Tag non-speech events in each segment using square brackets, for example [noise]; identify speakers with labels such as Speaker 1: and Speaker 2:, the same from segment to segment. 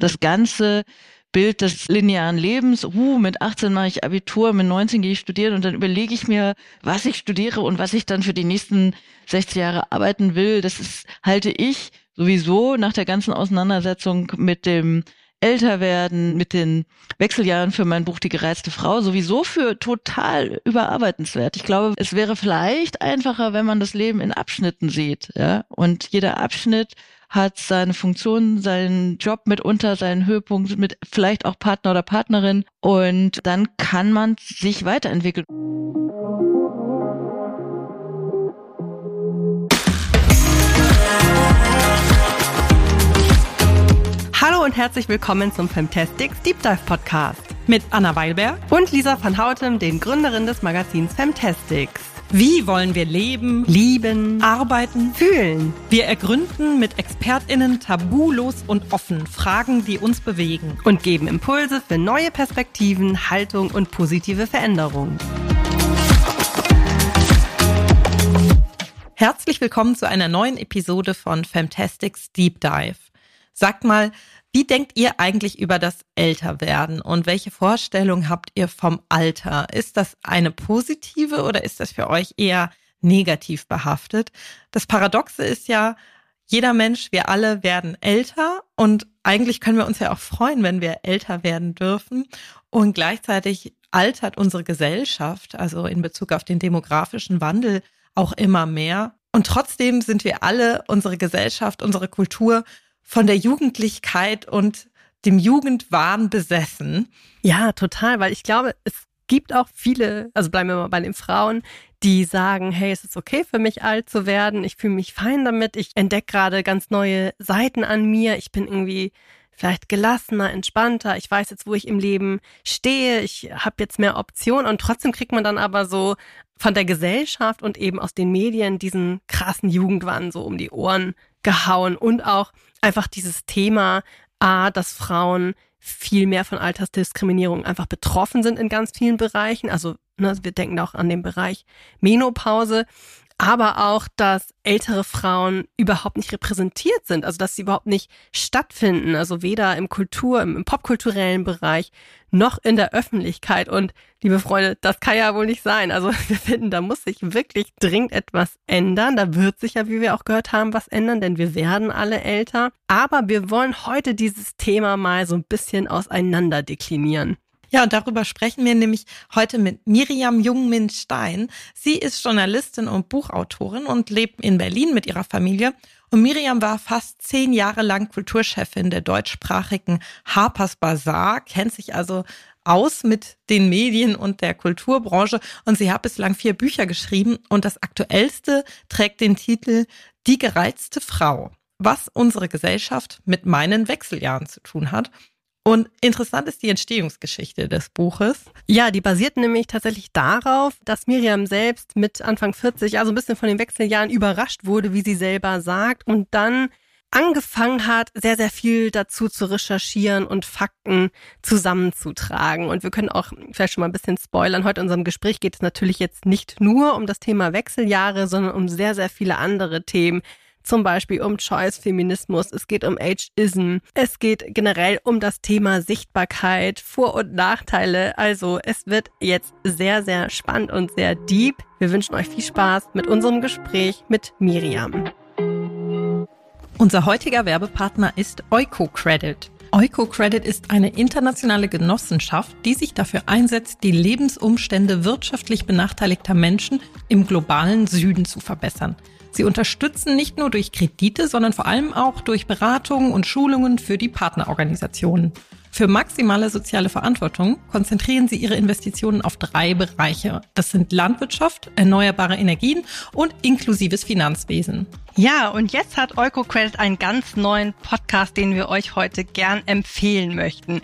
Speaker 1: Das ganze Bild des linearen Lebens, uh, mit 18 mache ich Abitur, mit 19 gehe ich studieren und dann überlege ich mir, was ich studiere und was ich dann für die nächsten 60 Jahre arbeiten will. Das ist, halte ich sowieso nach der ganzen Auseinandersetzung mit dem Älterwerden, mit den Wechseljahren für mein Buch Die gereizte Frau sowieso für total überarbeitenswert. Ich glaube, es wäre vielleicht einfacher, wenn man das Leben in Abschnitten sieht, ja. Und jeder Abschnitt hat seine Funktion, seinen Job mitunter, seinen Höhepunkt mit vielleicht auch Partner oder Partnerin und dann kann man sich weiterentwickeln.
Speaker 2: Hallo und herzlich willkommen zum Femtastics Deep Dive Podcast mit Anna Weilberg und Lisa van Houtem, den Gründerin des Magazins Femtastics.
Speaker 3: Wie wollen wir leben,
Speaker 2: lieben,
Speaker 3: arbeiten,
Speaker 2: fühlen?
Speaker 3: Wir ergründen mit ExpertInnen tabulos und offen Fragen, die uns bewegen.
Speaker 2: Und geben Impulse für neue Perspektiven, Haltung und positive Veränderungen.
Speaker 3: Herzlich willkommen zu einer neuen Episode von Fantastics Deep Dive. Sagt mal, wie denkt ihr eigentlich über das Älterwerden und welche Vorstellung habt ihr vom Alter? Ist das eine positive oder ist das für euch eher negativ behaftet? Das Paradoxe ist ja, jeder Mensch, wir alle werden älter und eigentlich können wir uns ja auch freuen, wenn wir älter werden dürfen. Und gleichzeitig altert unsere Gesellschaft, also in Bezug auf den demografischen Wandel, auch immer mehr. Und trotzdem sind wir alle, unsere Gesellschaft, unsere Kultur von der Jugendlichkeit und dem Jugendwahn besessen.
Speaker 2: Ja, total, weil ich glaube, es gibt auch viele, also bleiben wir mal bei den Frauen, die sagen, hey, es ist okay für mich alt zu werden, ich fühle mich fein damit, ich entdecke gerade ganz neue Seiten an mir, ich bin irgendwie vielleicht gelassener, entspannter, ich weiß jetzt, wo ich im Leben stehe, ich habe jetzt mehr Optionen. Und trotzdem kriegt man dann aber so von der Gesellschaft und eben aus den Medien diesen krassen Jugendwahn so um die Ohren gehauen. Und auch einfach dieses Thema, A, dass Frauen viel mehr von Altersdiskriminierung einfach betroffen sind in ganz vielen Bereichen. Also ne, wir denken auch an den Bereich Menopause, aber auch, dass ältere Frauen überhaupt nicht repräsentiert sind, also dass sie überhaupt nicht stattfinden, also weder im Kultur, im, im popkulturellen Bereich noch in der Öffentlichkeit. Und liebe Freunde, das kann ja wohl nicht sein. Also [laughs] wir finden, da muss sich wirklich dringend etwas ändern. Da wird sich ja, wie wir auch gehört haben, was ändern, denn wir werden alle älter. Aber wir wollen heute dieses Thema mal so ein bisschen auseinander deklinieren.
Speaker 3: Ja, und darüber sprechen wir nämlich heute mit Miriam Jungmin-Stein. Sie ist Journalistin und Buchautorin und lebt in Berlin mit ihrer Familie. Und Miriam war fast zehn Jahre lang Kulturchefin der deutschsprachigen Harper's Bazaar, kennt sich also aus mit den Medien und der Kulturbranche und sie hat bislang vier Bücher geschrieben und das aktuellste trägt den Titel Die gereizte Frau, was unsere Gesellschaft mit meinen Wechseljahren zu tun hat. Und interessant ist die Entstehungsgeschichte des Buches.
Speaker 2: Ja, die basiert nämlich tatsächlich darauf, dass Miriam selbst mit Anfang 40, also ein bisschen von den Wechseljahren überrascht wurde, wie sie selber sagt, und dann angefangen hat, sehr, sehr viel dazu zu recherchieren und Fakten zusammenzutragen. Und wir können auch vielleicht schon mal ein bisschen spoilern. Heute in unserem Gespräch geht es natürlich jetzt nicht nur um das Thema Wechseljahre, sondern um sehr, sehr viele andere Themen, zum Beispiel um Choice-Feminismus, es geht um Ageism, es geht generell um das Thema Sichtbarkeit, Vor- und Nachteile. Also es wird jetzt sehr, sehr spannend und sehr deep. Wir wünschen euch viel Spaß mit unserem Gespräch mit Miriam.
Speaker 3: Unser heutiger Werbepartner ist EucoCredit. EucoCredit ist eine internationale Genossenschaft, die sich dafür einsetzt, die Lebensumstände wirtschaftlich benachteiligter Menschen im globalen Süden zu verbessern. Sie unterstützen nicht nur durch Kredite, sondern vor allem auch durch Beratungen und Schulungen für die Partnerorganisationen. Für maximale soziale Verantwortung konzentrieren sie ihre Investitionen auf drei Bereiche. Das sind Landwirtschaft, erneuerbare Energien und inklusives Finanzwesen.
Speaker 2: Ja, und jetzt hat EucoCredit einen ganz neuen Podcast, den wir euch heute gern empfehlen möchten.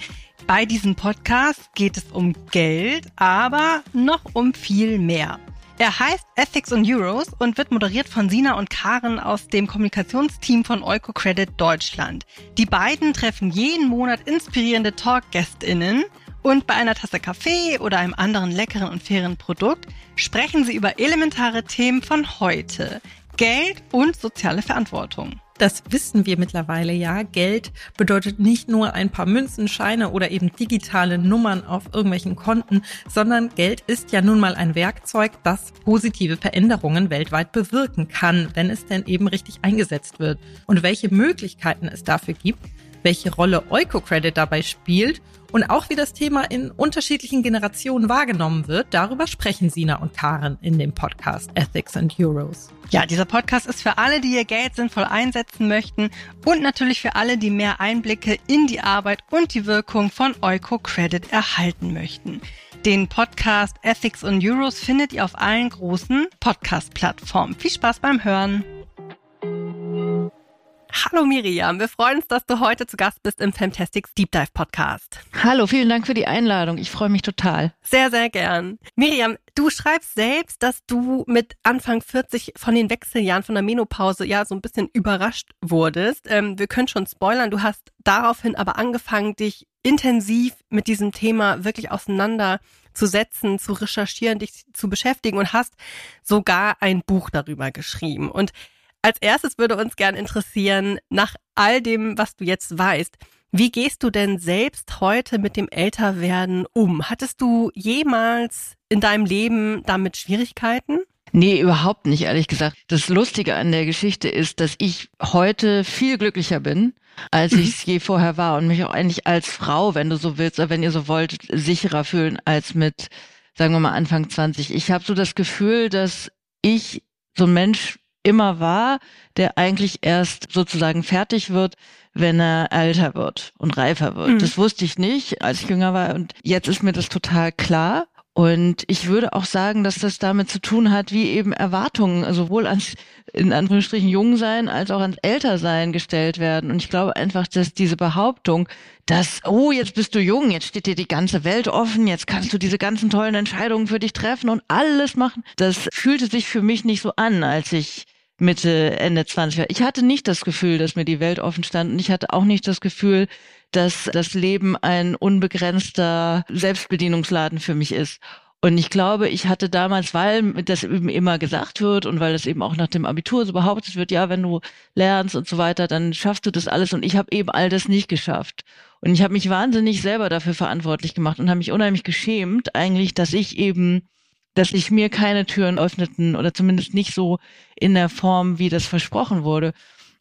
Speaker 2: Bei diesem Podcast geht es um Geld, aber noch um viel mehr. Er heißt Ethics und Euros und wird moderiert von Sina und Karen aus dem Kommunikationsteam von EucoCredit Deutschland. Die beiden treffen jeden Monat inspirierende Talkgästinnen und bei einer Tasse Kaffee oder einem anderen leckeren und fairen Produkt sprechen sie über elementare Themen von heute. Geld und soziale Verantwortung.
Speaker 3: Das wissen wir mittlerweile ja. Geld bedeutet nicht nur ein paar Münzen, Scheine oder eben digitale Nummern auf irgendwelchen Konten, sondern Geld ist ja nun mal ein Werkzeug, das positive Veränderungen weltweit bewirken kann, wenn es denn eben richtig eingesetzt wird. Und welche Möglichkeiten es dafür gibt, welche Rolle Eukocredit dabei spielt und auch wie das Thema in unterschiedlichen Generationen wahrgenommen wird, darüber sprechen Sina und Karen in dem Podcast Ethics and Euros.
Speaker 2: Ja, dieser Podcast ist für alle, die ihr Geld sinnvoll einsetzen möchten und natürlich für alle, die mehr Einblicke in die Arbeit und die Wirkung von Eukocredit erhalten möchten. Den Podcast Ethics and Euros findet ihr auf allen großen Podcast-Plattformen. Viel Spaß beim Hören! Hallo Miriam, wir freuen uns, dass du heute zu Gast bist im Fantastics Deep Dive Podcast.
Speaker 1: Hallo, vielen Dank für die Einladung. Ich freue mich total.
Speaker 2: Sehr, sehr gern. Miriam, du schreibst selbst, dass du mit Anfang 40 von den Wechseljahren von der Menopause ja so ein bisschen überrascht wurdest. Ähm, wir können schon spoilern, du hast daraufhin aber angefangen, dich intensiv mit diesem Thema wirklich auseinanderzusetzen, zu recherchieren, dich zu beschäftigen und hast sogar ein Buch darüber geschrieben. Und als erstes würde uns gern interessieren, nach all dem, was du jetzt weißt, wie gehst du denn selbst heute mit dem Älterwerden um? Hattest du jemals in deinem Leben damit Schwierigkeiten?
Speaker 1: Nee, überhaupt nicht, ehrlich gesagt. Das Lustige an der Geschichte ist, dass ich heute viel glücklicher bin, als mhm. ich es je vorher war und mich auch eigentlich als Frau, wenn du so willst, oder wenn ihr so wollt, sicherer fühlen als mit, sagen wir mal, Anfang 20. Ich habe so das Gefühl, dass ich so ein Mensch immer war, der eigentlich erst sozusagen fertig wird, wenn er älter wird und reifer wird. Mhm. Das wusste ich nicht, als ich jünger war und jetzt ist mir das total klar. Und ich würde auch sagen, dass das damit zu tun hat, wie eben Erwartungen sowohl ans, in Anführungsstrichen, Jungsein als auch ans Ältersein gestellt werden. Und ich glaube einfach, dass diese Behauptung, dass, oh, jetzt bist du jung, jetzt steht dir die ganze Welt offen, jetzt kannst du diese ganzen tollen Entscheidungen für dich treffen und alles machen, das fühlte sich für mich nicht so an, als ich Mitte, Ende 20 Ich hatte nicht das Gefühl, dass mir die Welt offen stand und ich hatte auch nicht das Gefühl, dass das Leben ein unbegrenzter Selbstbedienungsladen für mich ist. Und ich glaube, ich hatte damals, weil das eben immer gesagt wird und weil das eben auch nach dem Abitur so behauptet wird, ja, wenn du lernst und so weiter, dann schaffst du das alles. Und ich habe eben all das nicht geschafft. Und ich habe mich wahnsinnig selber dafür verantwortlich gemacht und habe mich unheimlich geschämt, eigentlich, dass ich eben dass sich mir keine Türen öffneten oder zumindest nicht so in der Form, wie das versprochen wurde.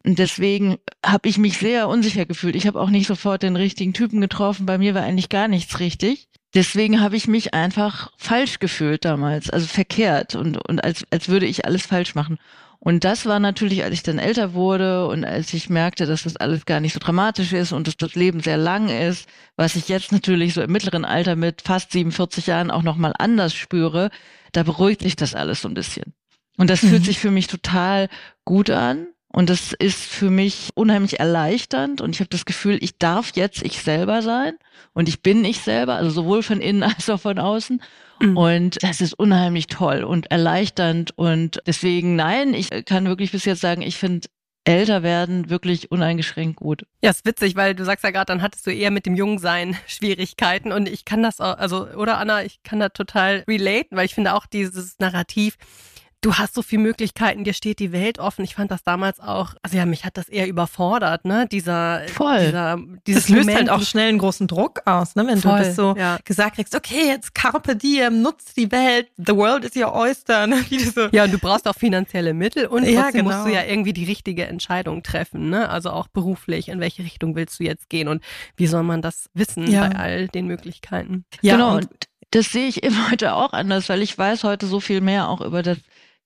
Speaker 1: Und deswegen habe ich mich sehr unsicher gefühlt. Ich habe auch nicht sofort den richtigen Typen getroffen. Bei mir war eigentlich gar nichts richtig. Deswegen habe ich mich einfach falsch gefühlt damals, also verkehrt und, und als, als würde ich alles falsch machen. Und das war natürlich, als ich dann älter wurde und als ich merkte, dass das alles gar nicht so dramatisch ist und dass das Leben sehr lang ist, was ich jetzt natürlich so im mittleren Alter mit fast 47 Jahren auch nochmal anders spüre, da beruhigt sich das alles so ein bisschen. Und das mhm. fühlt sich für mich total gut an. Und das ist für mich unheimlich erleichternd und ich habe das Gefühl, ich darf jetzt ich selber sein und ich bin ich selber, also sowohl von innen [laughs] als auch von außen. Mhm. Und das ist unheimlich toll und erleichternd. Und deswegen, nein, ich kann wirklich bis jetzt sagen, ich finde älter werden wirklich uneingeschränkt gut.
Speaker 2: Ja, ist witzig, weil du sagst ja gerade, dann hattest du eher mit dem Jungsein [laughs] Schwierigkeiten und ich kann das auch, also, oder Anna, ich kann da total relaten, weil ich finde auch dieses Narrativ, du hast so viele Möglichkeiten, dir steht die Welt offen. Ich fand das damals auch, also ja, mich hat das eher überfordert, ne? Dieser,
Speaker 3: Voll.
Speaker 2: Dieser,
Speaker 3: dieses das löst Moment, halt auch schnell einen großen Druck aus, ne? Wenn Voll, du das so
Speaker 2: ja.
Speaker 3: gesagt kriegst, okay, jetzt carpe diem, nutzt die Welt, the world is your oyster, ne?
Speaker 2: Wie so. Ja, und du brauchst auch finanzielle Mittel und ja, genau. musst du ja irgendwie die richtige Entscheidung treffen, ne? Also auch beruflich, in welche Richtung willst du jetzt gehen und wie soll man das wissen ja. bei all den Möglichkeiten?
Speaker 1: Ja, genau. Und das sehe ich eben [laughs] heute auch anders, weil ich weiß heute so viel mehr auch über das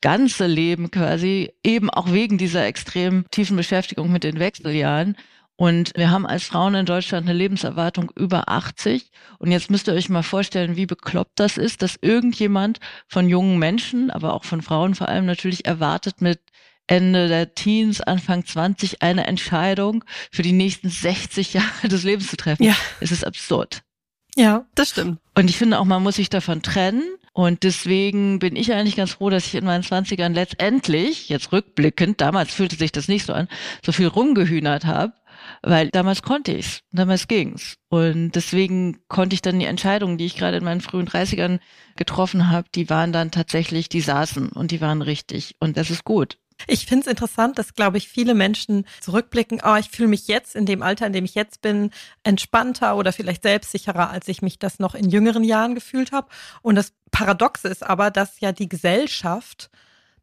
Speaker 1: ganze Leben quasi, eben auch wegen dieser extrem tiefen Beschäftigung mit den Wechseljahren. Und wir haben als Frauen in Deutschland eine Lebenserwartung über 80. Und jetzt müsst ihr euch mal vorstellen, wie bekloppt das ist, dass irgendjemand von jungen Menschen, aber auch von Frauen vor allem natürlich erwartet mit Ende der Teens, Anfang 20 eine Entscheidung für die nächsten 60 Jahre des Lebens zu treffen.
Speaker 2: Ja.
Speaker 1: Es ist absurd.
Speaker 2: Ja, das stimmt.
Speaker 1: Und ich finde auch, man muss sich davon trennen. Und deswegen bin ich eigentlich ganz froh, dass ich in meinen Zwanzigern letztendlich, jetzt rückblickend, damals fühlte sich das nicht so an, so viel rumgehühnert habe, weil damals konnte ich's, damals ging's. Und deswegen konnte ich dann die Entscheidungen, die ich gerade in meinen frühen 30ern getroffen habe, die waren dann tatsächlich, die saßen und die waren richtig. Und das ist gut.
Speaker 3: Ich finde es interessant, dass, glaube ich, viele Menschen zurückblicken, oh, ich fühle mich jetzt in dem Alter, in dem ich jetzt bin, entspannter oder vielleicht selbstsicherer, als ich mich das noch in jüngeren Jahren gefühlt habe. Und das Paradoxe ist aber, dass ja die Gesellschaft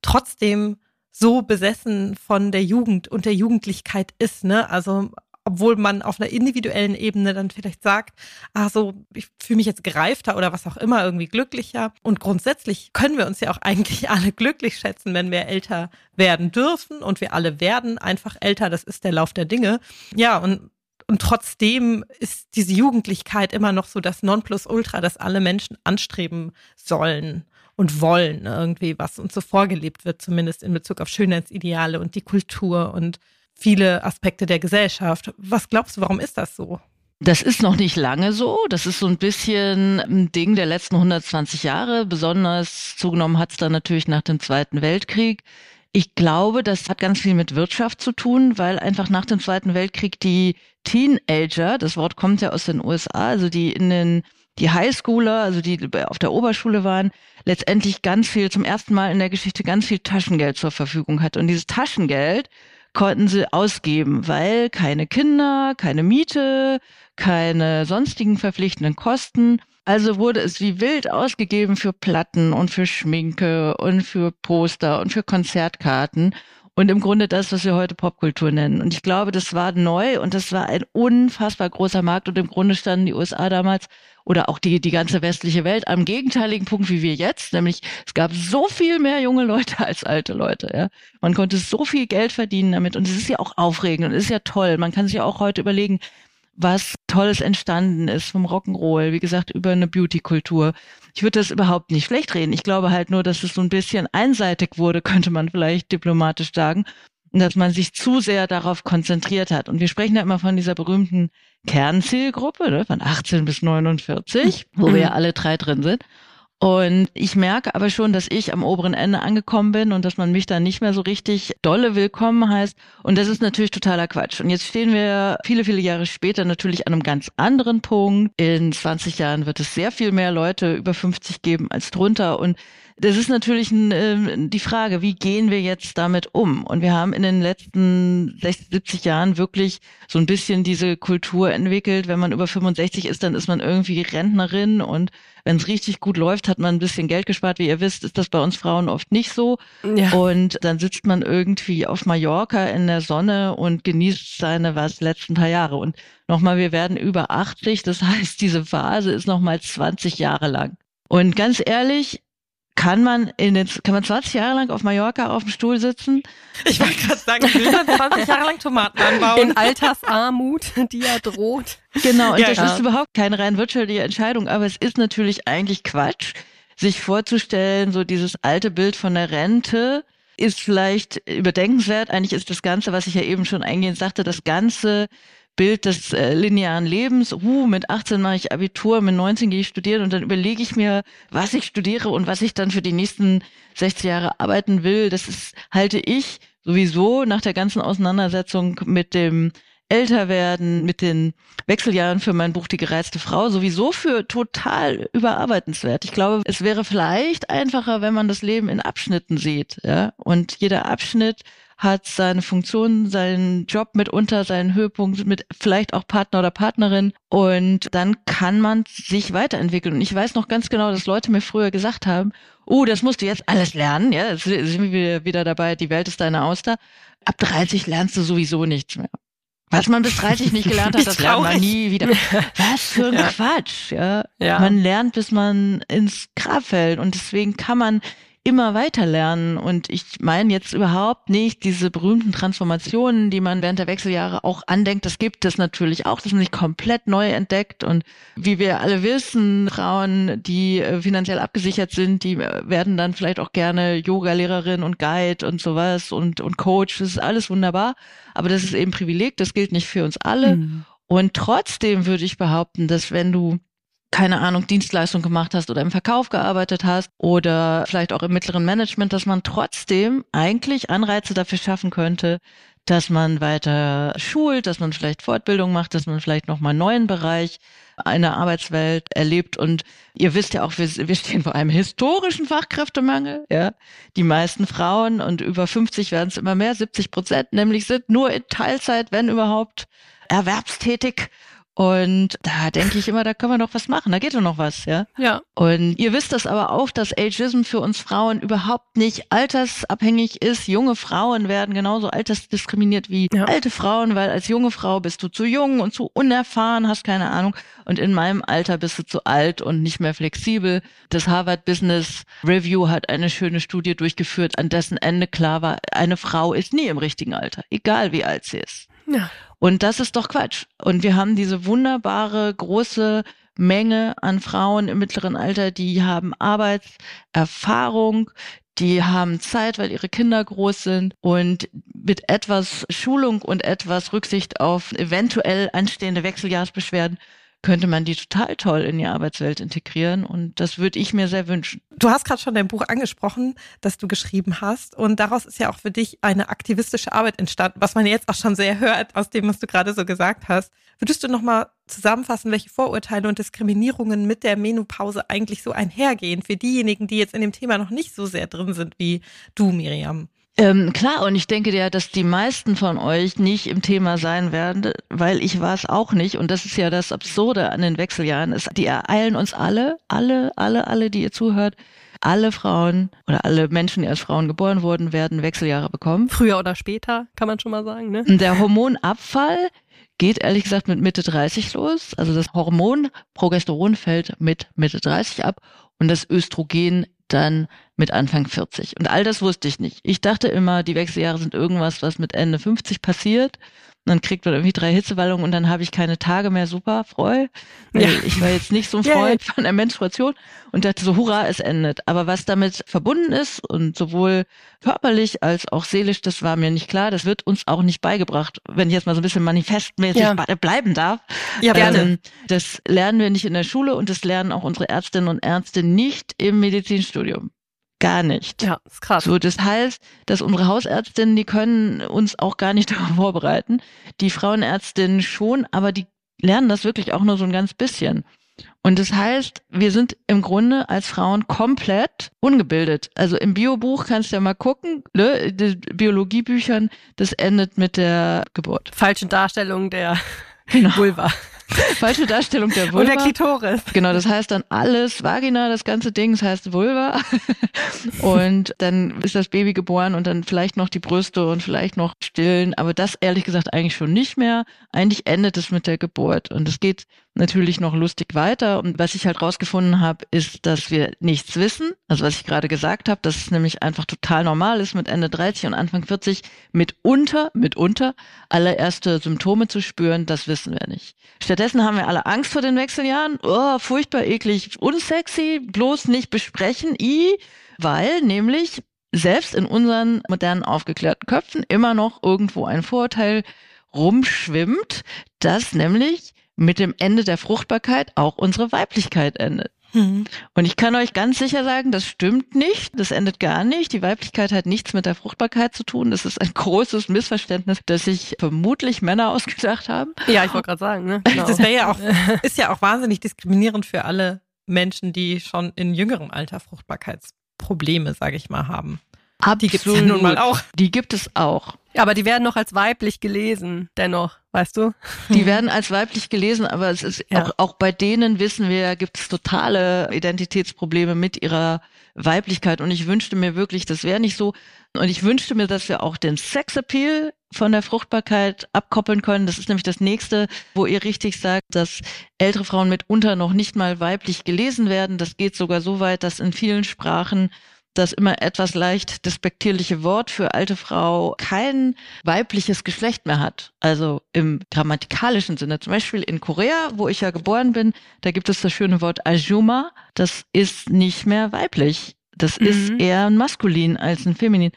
Speaker 3: trotzdem so besessen von der Jugend und der Jugendlichkeit ist, ne? Also obwohl man auf einer individuellen Ebene dann vielleicht sagt, ach so, ich fühle mich jetzt gereifter oder was auch immer, irgendwie glücklicher. Und grundsätzlich können wir uns ja auch [laughs] eigentlich alle glücklich schätzen, wenn wir älter werden dürfen und wir alle werden einfach älter. Das ist der Lauf der Dinge. Ja, und und trotzdem ist diese Jugendlichkeit immer noch so das Nonplusultra, das alle Menschen anstreben sollen und wollen, irgendwie, was uns so vorgelebt wird, zumindest in Bezug auf Schönheitsideale und die Kultur und viele Aspekte der Gesellschaft. Was glaubst du, warum ist das so?
Speaker 1: Das ist noch nicht lange so. Das ist so ein bisschen ein Ding der letzten 120 Jahre. Besonders zugenommen hat es dann natürlich nach dem Zweiten Weltkrieg. Ich glaube, das hat ganz viel mit Wirtschaft zu tun, weil einfach nach dem Zweiten Weltkrieg die Teenager, das Wort kommt ja aus den USA, also die in den die Highschooler, also die auf der Oberschule waren, letztendlich ganz viel, zum ersten Mal in der Geschichte ganz viel Taschengeld zur Verfügung hat. Und dieses Taschengeld konnten sie ausgeben, weil keine Kinder, keine Miete, keine sonstigen verpflichtenden Kosten. Also wurde es wie wild ausgegeben für Platten und für Schminke und für Poster und für Konzertkarten und im Grunde das, was wir heute Popkultur nennen. Und ich glaube, das war neu und das war ein unfassbar großer Markt und im Grunde standen die USA damals oder auch die, die ganze westliche Welt am gegenteiligen Punkt wie wir jetzt, nämlich es gab so viel mehr junge Leute als alte Leute. Ja. Man konnte so viel Geld verdienen damit und es ist ja auch aufregend und es ist ja toll. Man kann sich ja auch heute überlegen, was Tolles entstanden ist vom Rock'n'Roll, wie gesagt, über eine Beauty-Kultur. Ich würde das überhaupt nicht schlecht reden. Ich glaube halt nur, dass es so ein bisschen einseitig wurde, [laughs] könnte man vielleicht diplomatisch sagen dass man sich zu sehr darauf konzentriert hat. Und wir sprechen ja immer von dieser berühmten Kernzielgruppe, ne, von 18 bis 49, wo wir ja [clears throat] alle drei drin sind. Und ich merke aber schon, dass ich am oberen Ende angekommen bin und dass man mich da nicht mehr so richtig dolle willkommen heißt. Und das ist natürlich totaler Quatsch. Und jetzt stehen wir viele, viele Jahre später natürlich an einem ganz anderen Punkt. In 20 Jahren wird es sehr viel mehr Leute über 50 geben als drunter. Und das ist natürlich ein, äh, die Frage, wie gehen wir jetzt damit um? Und wir haben in den letzten 60, 70 Jahren wirklich so ein bisschen diese Kultur entwickelt. Wenn man über 65 ist, dann ist man irgendwie Rentnerin und wenn es richtig gut läuft, hat man ein bisschen Geld gespart. Wie ihr wisst, ist das bei uns Frauen oft nicht so. Ja. Und dann sitzt man irgendwie auf Mallorca in der Sonne und genießt seine was letzten paar Jahre. Und nochmal, wir werden über 80. Das heißt, diese Phase ist nochmal 20 Jahre lang. Und ganz ehrlich, kann man in den, kann man 20 Jahre lang auf Mallorca auf dem Stuhl sitzen?
Speaker 3: Ich wollte gerade sagen, will man 20 Jahre lang Tomaten anbauen?
Speaker 2: In Altersarmut, die ja droht.
Speaker 1: Genau, und ja, das ja. ist überhaupt keine rein wirtschaftliche Entscheidung, aber es ist natürlich eigentlich Quatsch, sich vorzustellen, so dieses alte Bild von der Rente ist vielleicht überdenkenswert. Eigentlich ist das Ganze, was ich ja eben schon eingehend sagte, das Ganze Bild des äh, linearen Lebens. Uh, mit 18 mache ich Abitur, mit 19 gehe ich studieren und dann überlege ich mir, was ich studiere und was ich dann für die nächsten 60 Jahre arbeiten will. Das ist, halte ich sowieso nach der ganzen Auseinandersetzung mit dem Älterwerden, mit den Wechseljahren für mein Buch Die gereizte Frau sowieso für total überarbeitenswert. Ich glaube, es wäre vielleicht einfacher, wenn man das Leben in Abschnitten sieht, ja. Und jeder Abschnitt hat seine Funktion, seinen Job mitunter, seinen Höhepunkt mit vielleicht auch Partner oder Partnerin und dann kann man sich weiterentwickeln. Und ich weiß noch ganz genau, dass Leute mir früher gesagt haben, oh, das musst du jetzt alles lernen, ja, jetzt sind wir wieder dabei, die Welt ist deine Auster. Ab 30 lernst du sowieso nichts mehr. Was man bis 30 nicht gelernt hat, [laughs] das lernt man nie wieder. [laughs] Was für ein ja. Quatsch, ja? ja. Man lernt, bis man ins Grab fällt und deswegen kann man immer weiter lernen. Und ich meine jetzt überhaupt nicht diese berühmten Transformationen, die man während der Wechseljahre auch andenkt. Das gibt es natürlich auch, das man sich komplett neu entdeckt. Und wie wir alle wissen, Frauen, die äh, finanziell abgesichert sind, die äh, werden dann vielleicht auch gerne Yoga-Lehrerin und Guide und sowas und, und Coach. Das ist alles wunderbar. Aber das ist eben Privileg, das gilt nicht für uns alle. Mhm. Und trotzdem würde ich behaupten, dass wenn du keine Ahnung, Dienstleistung gemacht hast oder im Verkauf gearbeitet hast oder vielleicht auch im mittleren Management, dass man trotzdem eigentlich Anreize dafür schaffen könnte, dass man weiter schult, dass man vielleicht Fortbildung macht, dass man vielleicht nochmal einen neuen Bereich einer Arbeitswelt erlebt. Und ihr wisst ja auch, wir, wir stehen vor einem historischen Fachkräftemangel. Ja, Die meisten Frauen und über 50 werden es immer mehr, 70 Prozent nämlich sind nur in Teilzeit, wenn überhaupt, erwerbstätig. Und da denke ich immer, da können wir noch was machen, da geht doch noch was, ja.
Speaker 2: Ja.
Speaker 1: Und ihr wisst das aber auch, dass Ageism für uns Frauen überhaupt nicht altersabhängig ist. Junge Frauen werden genauso altersdiskriminiert wie ja. alte Frauen, weil als junge Frau bist du zu jung und zu unerfahren, hast keine Ahnung. Und in meinem Alter bist du zu alt und nicht mehr flexibel. Das Harvard Business Review hat eine schöne Studie durchgeführt, an dessen Ende klar war, eine Frau ist nie im richtigen Alter, egal wie alt sie ist.
Speaker 2: Ja.
Speaker 1: Und das ist doch Quatsch. Und wir haben diese wunderbare große Menge an Frauen im mittleren Alter, die haben Arbeitserfahrung, die haben Zeit, weil ihre Kinder groß sind und mit etwas Schulung und etwas Rücksicht auf eventuell anstehende Wechseljahrsbeschwerden könnte man die total toll in die Arbeitswelt integrieren und das würde ich mir sehr wünschen.
Speaker 3: Du hast gerade schon dein Buch angesprochen, das du geschrieben hast und daraus ist ja auch für dich eine aktivistische Arbeit entstanden, was man jetzt auch schon sehr hört aus dem, was du gerade so gesagt hast. Würdest du nochmal zusammenfassen, welche Vorurteile und Diskriminierungen mit der Menopause eigentlich so einhergehen für diejenigen, die jetzt in dem Thema noch nicht so sehr drin sind wie du, Miriam?
Speaker 1: Ähm, klar, und ich denke ja, dass die meisten von euch nicht im Thema sein werden, weil ich war es auch nicht. Und das ist ja das Absurde an den Wechseljahren. Ist, die ereilen uns alle, alle, alle, alle, die ihr zuhört. Alle Frauen oder alle Menschen, die als Frauen geboren wurden, werden Wechseljahre bekommen.
Speaker 2: Früher oder später, kann man schon mal sagen. Ne?
Speaker 1: Der Hormonabfall geht ehrlich gesagt mit Mitte 30 los. Also das Hormon Progesteron fällt mit Mitte 30 ab und das Östrogen dann mit Anfang 40. Und all das wusste ich nicht. Ich dachte immer, die Wechseljahre sind irgendwas, was mit Ende 50 passiert dann kriegt man irgendwie drei Hitzewallungen und dann habe ich keine Tage mehr. Super, Freu. Ja. Ich war jetzt nicht so ein Freund ja, von der Menstruation und dachte so, hurra, es endet. Aber was damit verbunden ist und sowohl körperlich als auch seelisch, das war mir nicht klar. Das wird uns auch nicht beigebracht, wenn ich jetzt mal so ein bisschen manifestmäßig ja. bleiben darf. Ja, gerne. Ähm, das lernen wir nicht in der Schule und das lernen auch unsere Ärztinnen und Ärzte nicht im Medizinstudium gar nicht.
Speaker 2: Ja, ist krass.
Speaker 1: So, das heißt, dass unsere Hausärztinnen, die können uns auch gar nicht [laughs] darauf vorbereiten. Die Frauenärztinnen schon, aber die lernen das wirklich auch nur so ein ganz bisschen. Und das heißt, wir sind im Grunde als Frauen komplett ungebildet. Also im Biobuch kannst du ja mal gucken, ne, die Biologiebüchern, das endet mit der Geburt.
Speaker 2: Falsche Darstellung der genau. Vulva. [laughs]
Speaker 1: Falsche Darstellung der Vulva.
Speaker 2: Und der Klitoris.
Speaker 1: Genau, das heißt dann alles Vagina, das ganze Ding, das heißt Vulva. [laughs] Und dann ist das Baby geboren und dann vielleicht noch die Brüste und vielleicht noch stillen. Aber das ehrlich gesagt eigentlich schon nicht mehr. Eigentlich endet es mit der Geburt. Und es geht natürlich noch lustig weiter. Und was ich halt rausgefunden habe, ist, dass wir nichts wissen. Also was ich gerade gesagt habe, dass es nämlich einfach total normal ist, mit Ende 30 und Anfang 40 mitunter, mitunter allererste Symptome zu spüren, das wissen wir nicht. Stattdessen haben wir alle Angst vor den Wechseljahren. Oh, furchtbar eklig, unsexy, bloß nicht besprechen. I, weil nämlich selbst in unseren modernen aufgeklärten Köpfen immer noch irgendwo ein Vorurteil rumschwimmt, dass nämlich mit dem Ende der Fruchtbarkeit auch unsere Weiblichkeit endet. Mhm. Und ich kann euch ganz sicher sagen, das stimmt nicht. Das endet gar nicht. Die Weiblichkeit hat nichts mit der Fruchtbarkeit zu tun. Das ist ein [laughs] großes Missverständnis, das sich vermutlich Männer ausgedacht haben.
Speaker 2: Ja, ich wollte gerade sagen. Ne?
Speaker 3: Genau. Das wäre ja auch, [laughs] ist ja auch wahnsinnig diskriminierend für alle Menschen, die schon in jüngerem Alter Fruchtbarkeitsprobleme, sage ich mal, haben.
Speaker 1: Absolut. Die gibt es ja nun mal auch. Die gibt es auch.
Speaker 2: Ja, aber die werden noch als weiblich gelesen, dennoch, weißt du?
Speaker 1: Die werden als weiblich gelesen, aber es ist ja. auch, auch bei denen wissen wir, gibt es totale Identitätsprobleme mit ihrer Weiblichkeit. Und ich wünschte mir wirklich, das wäre nicht so. Und ich wünschte mir, dass wir auch den Sexappeal von der Fruchtbarkeit abkoppeln können. Das ist nämlich das nächste, wo ihr richtig sagt, dass ältere Frauen mitunter noch nicht mal weiblich gelesen werden. Das geht sogar so weit, dass in vielen Sprachen das immer etwas leicht despektierliche Wort für alte Frau kein weibliches Geschlecht mehr hat. Also im grammatikalischen Sinne. Zum Beispiel in Korea, wo ich ja geboren bin, da gibt es das schöne Wort Ajuma. Das ist nicht mehr weiblich. Das mhm. ist eher ein Maskulin als ein Feminin.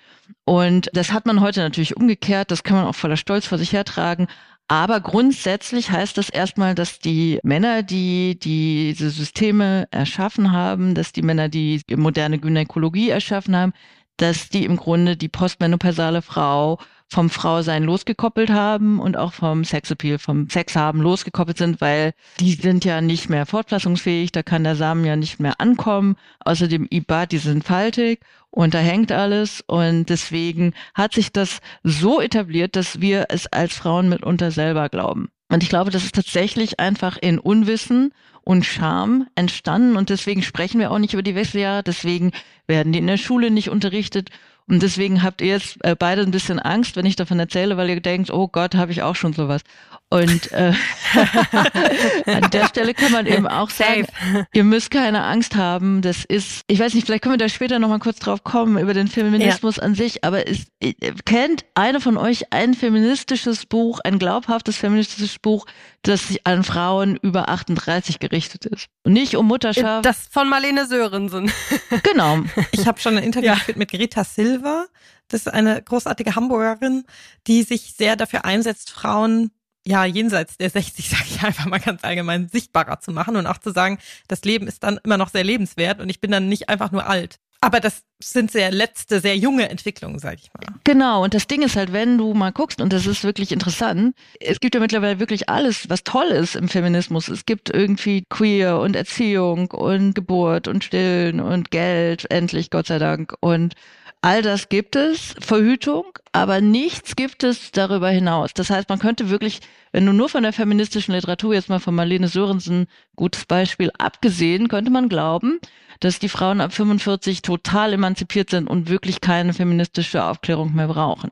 Speaker 1: Und das hat man heute natürlich umgekehrt. Das kann man auch voller Stolz vor sich hertragen. Aber grundsätzlich heißt das erstmal, dass die Männer, die diese Systeme erschaffen haben, dass die Männer, die moderne Gynäkologie erschaffen haben, dass die im Grunde die postmenopausale Frau vom Frausein losgekoppelt haben und auch vom Sexappeal, vom Sex haben losgekoppelt sind, weil die sind ja nicht mehr fortpflanzungsfähig, da kann der Samen ja nicht mehr ankommen. Außerdem IBAT, die sind faltig und da hängt alles und deswegen hat sich das so etabliert, dass wir es als Frauen mitunter selber glauben. Und ich glaube, das ist tatsächlich einfach in Unwissen und Scham entstanden und deswegen sprechen wir auch nicht über die Wechseljahre, deswegen werden die in der Schule nicht unterrichtet und deswegen habt ihr jetzt äh, beide ein bisschen Angst, wenn ich davon erzähle, weil ihr denkt, oh Gott, habe ich auch schon sowas. Und äh, [laughs] an der Stelle kann man eben auch sagen, ihr müsst keine Angst haben. Das ist, ich weiß nicht, vielleicht können wir da später nochmal kurz drauf kommen über den Feminismus ja. an sich, aber ist, äh, kennt einer von euch ein feministisches Buch, ein glaubhaftes feministisches Buch, das sich an Frauen über 38 gerichtet ist? Und nicht um Mutterschaft.
Speaker 2: Das von Marlene Sörensen. [laughs]
Speaker 1: genau.
Speaker 3: Ich habe schon ein Interview ja. geführt mit Greta Silva. Das ist eine großartige Hamburgerin, die sich sehr dafür einsetzt, Frauen ja, jenseits der 60, [laughs] sage ich einfach mal ganz allgemein, sichtbarer zu machen und auch zu sagen, das Leben ist dann immer noch sehr lebenswert und ich bin dann nicht einfach nur alt. Aber das sind sehr letzte, sehr junge Entwicklungen, sage ich mal.
Speaker 1: Genau, und das Ding ist halt, wenn du mal guckst, und das ist wirklich interessant, es gibt ja mittlerweile wirklich alles, was toll ist im Feminismus. Es gibt irgendwie Queer und Erziehung und Geburt und Stillen und Geld, endlich, Gott sei Dank. Und All das gibt es, Verhütung, aber nichts gibt es darüber hinaus. Das heißt, man könnte wirklich, wenn du nur von der feministischen Literatur, jetzt mal von Marlene Sörensen, gutes Beispiel, abgesehen, könnte man glauben, dass die Frauen ab 45 total emanzipiert sind und wirklich keine feministische Aufklärung mehr brauchen.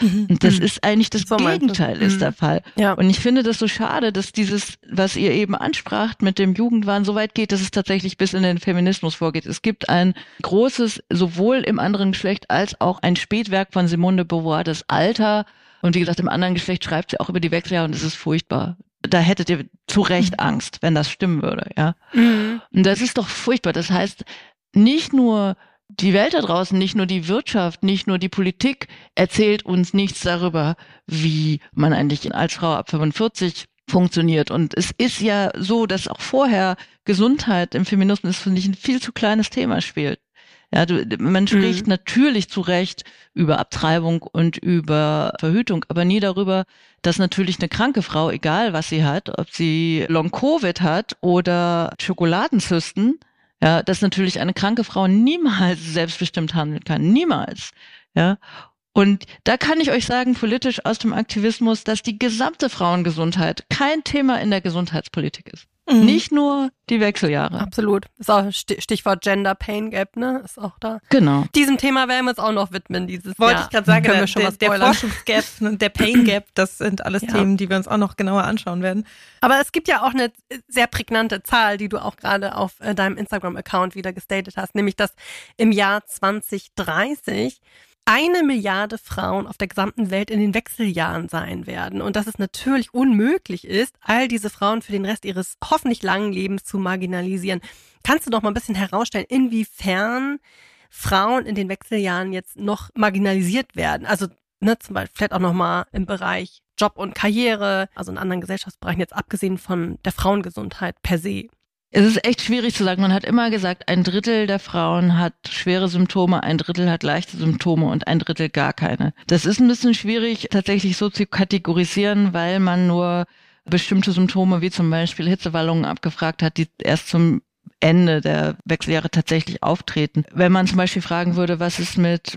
Speaker 1: Mhm. Und das mhm. ist eigentlich das so Gegenteil ist mhm. der Fall. Ja. Und ich finde das so schade, dass dieses, was ihr eben anspracht mit dem Jugendwahn so weit geht, dass es tatsächlich bis in den Feminismus vorgeht. Es gibt ein großes, sowohl im anderen Geschlecht als auch ein Spätwerk von Simone de Beauvoir, das Alter. Und wie gesagt, im anderen Geschlecht schreibt sie auch über die Wechseljahre und es ist furchtbar. Da hättet ihr zu Recht mhm. Angst, wenn das stimmen würde, ja. Mhm. Und das ist doch furchtbar. Das heißt, nicht nur die Welt da draußen, nicht nur die Wirtschaft, nicht nur die Politik erzählt uns nichts darüber, wie man eigentlich als Frau ab 45 funktioniert. Und es ist ja so, dass auch vorher Gesundheit im Feminismus, finde ich, ein viel zu kleines Thema spielt. Ja, du, man spricht mhm. natürlich zu Recht über Abtreibung und über Verhütung, aber nie darüber, dass natürlich eine kranke Frau, egal was sie hat, ob sie Long-Covid hat oder Schokoladenzysten, ja, dass natürlich eine kranke Frau niemals selbstbestimmt handeln kann. Niemals. Ja. Und da kann ich euch sagen, politisch aus dem Aktivismus, dass die gesamte Frauengesundheit kein Thema in der Gesundheitspolitik ist. Mhm. Nicht nur die Wechseljahre.
Speaker 2: Absolut. Ist auch Stichwort Gender Pain Gap, ne? Ist auch da.
Speaker 1: Genau.
Speaker 2: Diesem Thema werden wir uns auch noch widmen dieses
Speaker 3: Wollte Jahr. ich gerade sagen, Können wir schon der, der Forschungsgap und der Pain [clears throat] Gap, das sind alles ja. Themen, die wir uns auch noch genauer anschauen werden.
Speaker 2: Aber es gibt ja auch eine sehr prägnante Zahl, die du auch gerade auf äh, deinem Instagram-Account wieder gestatet hast, nämlich dass im Jahr 2030 eine Milliarde Frauen auf der gesamten Welt in den Wechseljahren sein werden und dass es natürlich unmöglich ist, all diese Frauen für den Rest ihres hoffentlich langen Lebens zu marginalisieren. Kannst du doch mal ein bisschen herausstellen, inwiefern Frauen in den Wechseljahren jetzt noch marginalisiert werden? Also ne, zum Beispiel vielleicht auch nochmal im Bereich Job und Karriere, also in anderen Gesellschaftsbereichen jetzt abgesehen von der Frauengesundheit per se.
Speaker 1: Es ist echt schwierig zu sagen. Man hat immer gesagt, ein Drittel der Frauen hat schwere Symptome, ein Drittel hat leichte Symptome und ein Drittel gar keine. Das ist ein bisschen schwierig tatsächlich so zu kategorisieren, weil man nur bestimmte Symptome wie zum Beispiel Hitzewallungen abgefragt hat, die erst zum Ende der Wechseljahre tatsächlich auftreten. Wenn man zum Beispiel fragen würde, was ist mit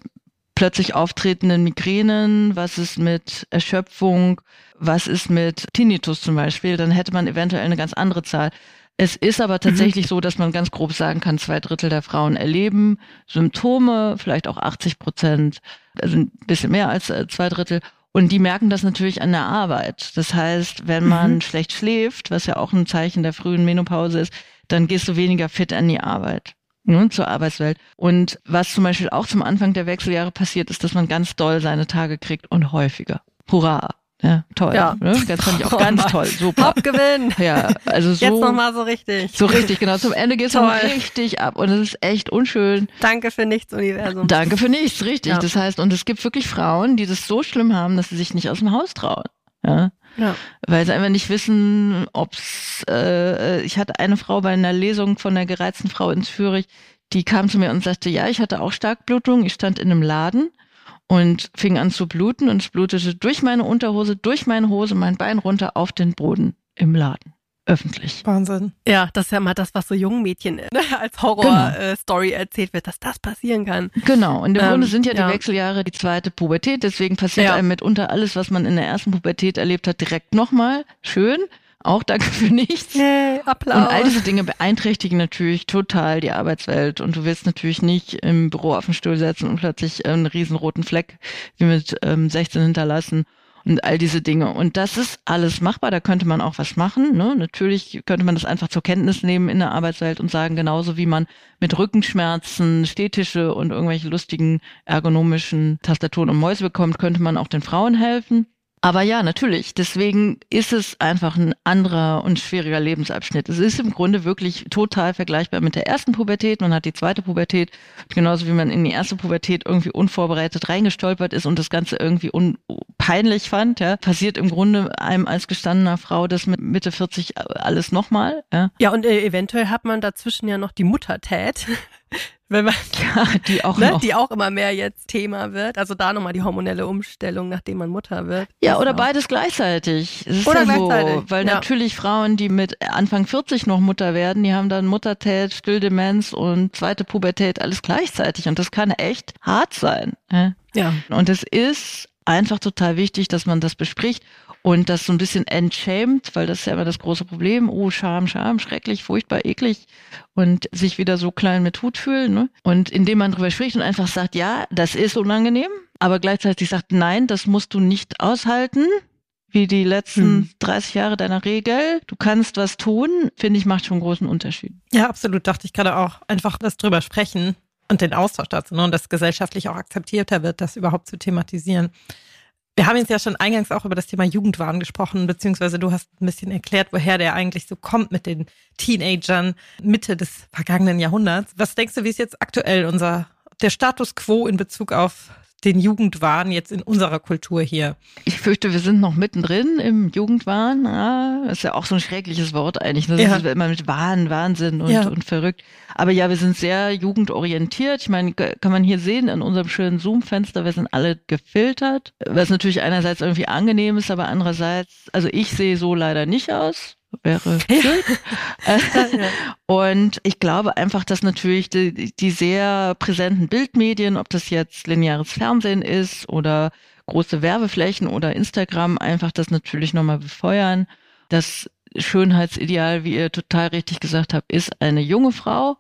Speaker 1: plötzlich auftretenden Migränen, was ist mit Erschöpfung, was ist mit Tinnitus zum Beispiel, dann hätte man eventuell eine ganz andere Zahl. Es ist aber tatsächlich mhm. so, dass man ganz grob sagen kann, zwei Drittel der Frauen erleben Symptome, vielleicht auch 80 Prozent, also ein bisschen mehr als äh, zwei Drittel. Und die merken das natürlich an der Arbeit. Das heißt, wenn man mhm. schlecht schläft, was ja auch ein Zeichen der frühen Menopause ist, dann gehst du weniger fit an die Arbeit. Nun ne, zur Arbeitswelt. Und was zum Beispiel auch zum Anfang der Wechseljahre passiert, ist, dass man ganz doll seine Tage kriegt und häufiger. Hurra! Ja, toll. Ja. Ne? Das fand ich auch oh [laughs] ganz toll. Super.
Speaker 2: Hauptgewinn.
Speaker 1: Ja, also so.
Speaker 2: Jetzt nochmal so richtig.
Speaker 1: So richtig, genau. Zum Ende geht's nochmal richtig ab und es ist echt unschön.
Speaker 2: Danke für nichts, Universum.
Speaker 1: Danke für nichts, richtig. Ja. Das heißt, und es gibt wirklich Frauen, die das so schlimm haben, dass sie sich nicht aus dem Haus trauen. Ja. Ja. Weil sie einfach nicht wissen, ob's, äh, ich hatte eine Frau bei einer Lesung von einer gereizten Frau in Zürich, die kam zu mir und sagte, ja, ich hatte auch Starkblutung, ich stand in einem Laden und fing an zu bluten und es blutete durch meine Unterhose, durch meine Hose, mein Bein runter auf den Boden im Laden öffentlich.
Speaker 3: Wahnsinn.
Speaker 2: Ja, das ist ja mal das, was so jungen Mädchen ne, als Horror-Story genau. erzählt wird, dass das passieren kann.
Speaker 1: Genau. Und im ähm, Grunde sind ja, ja, die Wechseljahre die zweite Pubertät. Deswegen passiert ja. einem mitunter alles, was man in der ersten Pubertät erlebt hat, direkt nochmal. Schön. Auch danke für nichts.
Speaker 2: Yay, Applaus.
Speaker 1: Und all diese Dinge beeinträchtigen natürlich total die Arbeitswelt. Und du willst natürlich nicht im Büro auf den Stuhl setzen und plötzlich einen riesenroten Fleck wie mit ähm, 16 hinterlassen und all diese Dinge. Und das ist alles machbar, da könnte man auch was machen. Ne? Natürlich könnte man das einfach zur Kenntnis nehmen in der Arbeitswelt und sagen, genauso wie man mit Rückenschmerzen Stehtische und irgendwelche lustigen ergonomischen Tastaturen und Mäuse bekommt, könnte man auch den Frauen helfen. Aber ja, natürlich. Deswegen ist es einfach ein anderer und schwieriger Lebensabschnitt. Es ist im Grunde wirklich total vergleichbar mit der ersten Pubertät. Man hat die zweite Pubertät, genauso wie man in die erste Pubertät irgendwie unvorbereitet reingestolpert ist und das Ganze irgendwie peinlich fand. Ja, passiert im Grunde einem als gestandener Frau das mit Mitte 40 alles nochmal.
Speaker 2: Ja, ja und äh, eventuell hat man dazwischen ja noch die Muttertät. [laughs] wenn man, [laughs]
Speaker 1: ja, die auch,
Speaker 2: ne, die auch immer mehr jetzt Thema wird. Also da nochmal die hormonelle Umstellung, nachdem man Mutter wird.
Speaker 1: Ja, oder beides gleichzeitig.
Speaker 2: oder ja gleichzeitig.
Speaker 1: So, weil ja. natürlich Frauen, die mit Anfang 40 noch Mutter werden, die haben dann Muttertät, Stilldemenz und zweite Pubertät alles gleichzeitig. Und das kann echt hart sein.
Speaker 2: Ja.
Speaker 1: Und es ist einfach total wichtig, dass man das bespricht und das so ein bisschen entschämt, weil das ist ja immer das große Problem. Oh, Scham, Scham, schrecklich, furchtbar, eklig und sich wieder so klein mit Hut fühlen. Ne? Und indem man drüber spricht und einfach sagt, ja, das ist unangenehm, aber gleichzeitig sagt, nein, das musst du nicht aushalten wie die letzten hm. 30 Jahre deiner Regel. Du kannst was tun, finde ich, macht schon einen großen Unterschied.
Speaker 3: Ja, absolut, dachte ich gerade auch. Einfach das drüber sprechen und den Austausch dazu ne? und das gesellschaftlich auch akzeptierter wird, das überhaupt zu thematisieren. Wir haben jetzt ja schon eingangs auch über das Thema Jugendwahn gesprochen, beziehungsweise du hast ein bisschen erklärt, woher der eigentlich so kommt mit den Teenagern Mitte des vergangenen Jahrhunderts. Was denkst du, wie ist jetzt aktuell unser der Status quo in Bezug auf den Jugendwahn jetzt in unserer Kultur hier?
Speaker 1: Ich fürchte, wir sind noch mittendrin im Jugendwahn. Ja, das ist ja auch so ein schreckliches Wort eigentlich. Das ja. ist immer mit Wahn, Wahnsinn und, ja. und verrückt. Aber ja, wir sind sehr jugendorientiert. Ich meine, kann man hier sehen in unserem schönen Zoom-Fenster, wir sind alle gefiltert, was natürlich einerseits irgendwie angenehm ist, aber andererseits, also ich sehe so leider nicht aus wäre [laughs] ja. [laughs] Und ich glaube einfach, dass natürlich die, die sehr präsenten Bildmedien, ob das jetzt lineares Fernsehen ist oder große Werbeflächen oder Instagram, einfach das natürlich nochmal befeuern. Das Schönheitsideal, wie ihr total richtig gesagt habt, ist eine junge Frau.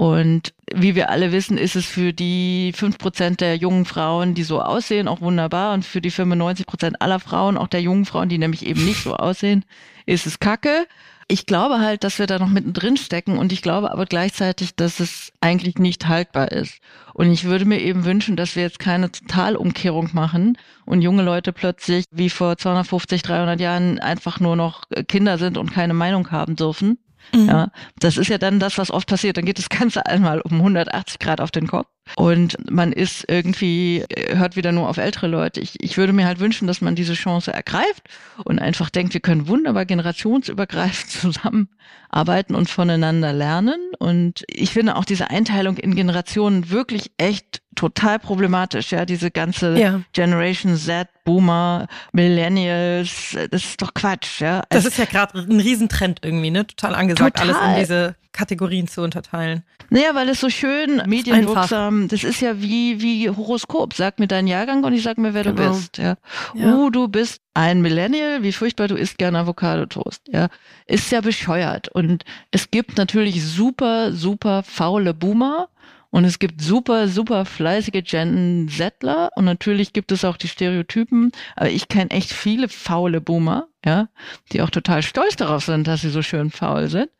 Speaker 1: Und wie wir alle wissen, ist es für die fünf Prozent der jungen Frauen, die so aussehen, auch wunderbar. Und für die 95 Prozent aller Frauen, auch der jungen Frauen, die nämlich eben nicht so aussehen, ist es kacke. Ich glaube halt, dass wir da noch mittendrin stecken und ich glaube aber gleichzeitig, dass es eigentlich nicht haltbar ist. Und ich würde mir eben wünschen, dass wir jetzt keine Totalumkehrung machen und junge Leute plötzlich wie vor 250, 300 Jahren einfach nur noch Kinder sind und keine Meinung haben dürfen. Mhm. Ja, das ist ja dann das, was oft passiert. Dann geht das Ganze einmal um 180 Grad auf den Kopf und man ist irgendwie, hört wieder nur auf ältere Leute. Ich, ich würde mir halt wünschen, dass man diese Chance ergreift und einfach denkt, wir können wunderbar generationsübergreifend [laughs] zusammenarbeiten und voneinander lernen. Und ich finde auch diese Einteilung in Generationen wirklich echt total problematisch, ja, diese ganze ja. Generation Z, Boomer, Millennials, das ist doch Quatsch, ja.
Speaker 3: Das ist ja gerade ein Riesentrend irgendwie, ne? Total angesagt, total. alles in diese Kategorien zu unterteilen.
Speaker 1: Naja, weil es so schön medienwirksam, das ist ja wie, wie Horoskop. Sag mir deinen Jahrgang und ich sag mir, wer genau. du bist. Ja. ja. Uh, du bist ein Millennial, wie furchtbar, du isst gerne Avocado-Toast. Ja. Ist ja bescheuert. Und es gibt natürlich super, super faule Boomer. Und es gibt super, super fleißige Gen Settler und natürlich gibt es auch die Stereotypen, aber ich kenne echt viele faule Boomer, ja, die auch total stolz darauf sind, dass sie so schön faul sind.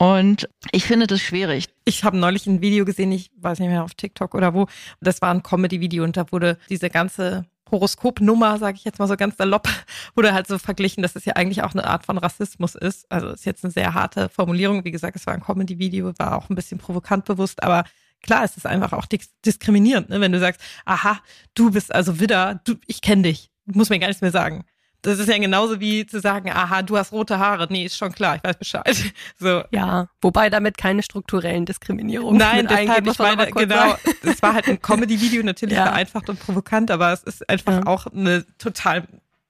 Speaker 1: Und ich finde das schwierig.
Speaker 3: Ich habe neulich ein Video gesehen, ich weiß nicht mehr auf TikTok oder wo. Das war ein Comedy-Video und da wurde diese ganze Horoskopnummer, sage ich jetzt mal so ganz salopp, [laughs] wurde halt so verglichen, dass es ja eigentlich auch eine Art von Rassismus ist. Also ist jetzt eine sehr harte Formulierung. Wie gesagt, es war ein Comedy-Video, war auch ein bisschen provokant bewusst, aber klar ist es einfach auch diskriminierend, ne? wenn du sagst, aha, du bist also Widder, du, ich kenne dich, muss mir gar nichts mehr sagen. Das ist ja genauso wie zu sagen, aha, du hast rote Haare. Nee, ist schon klar, ich weiß Bescheid. [laughs] So.
Speaker 2: Ja, wobei damit keine strukturellen Diskriminierungen
Speaker 3: Nein, deshalb, ich meine, genau, es war halt ein [laughs] Comedy-Video, natürlich ja. vereinfacht und provokant, aber es ist einfach ja. auch eine total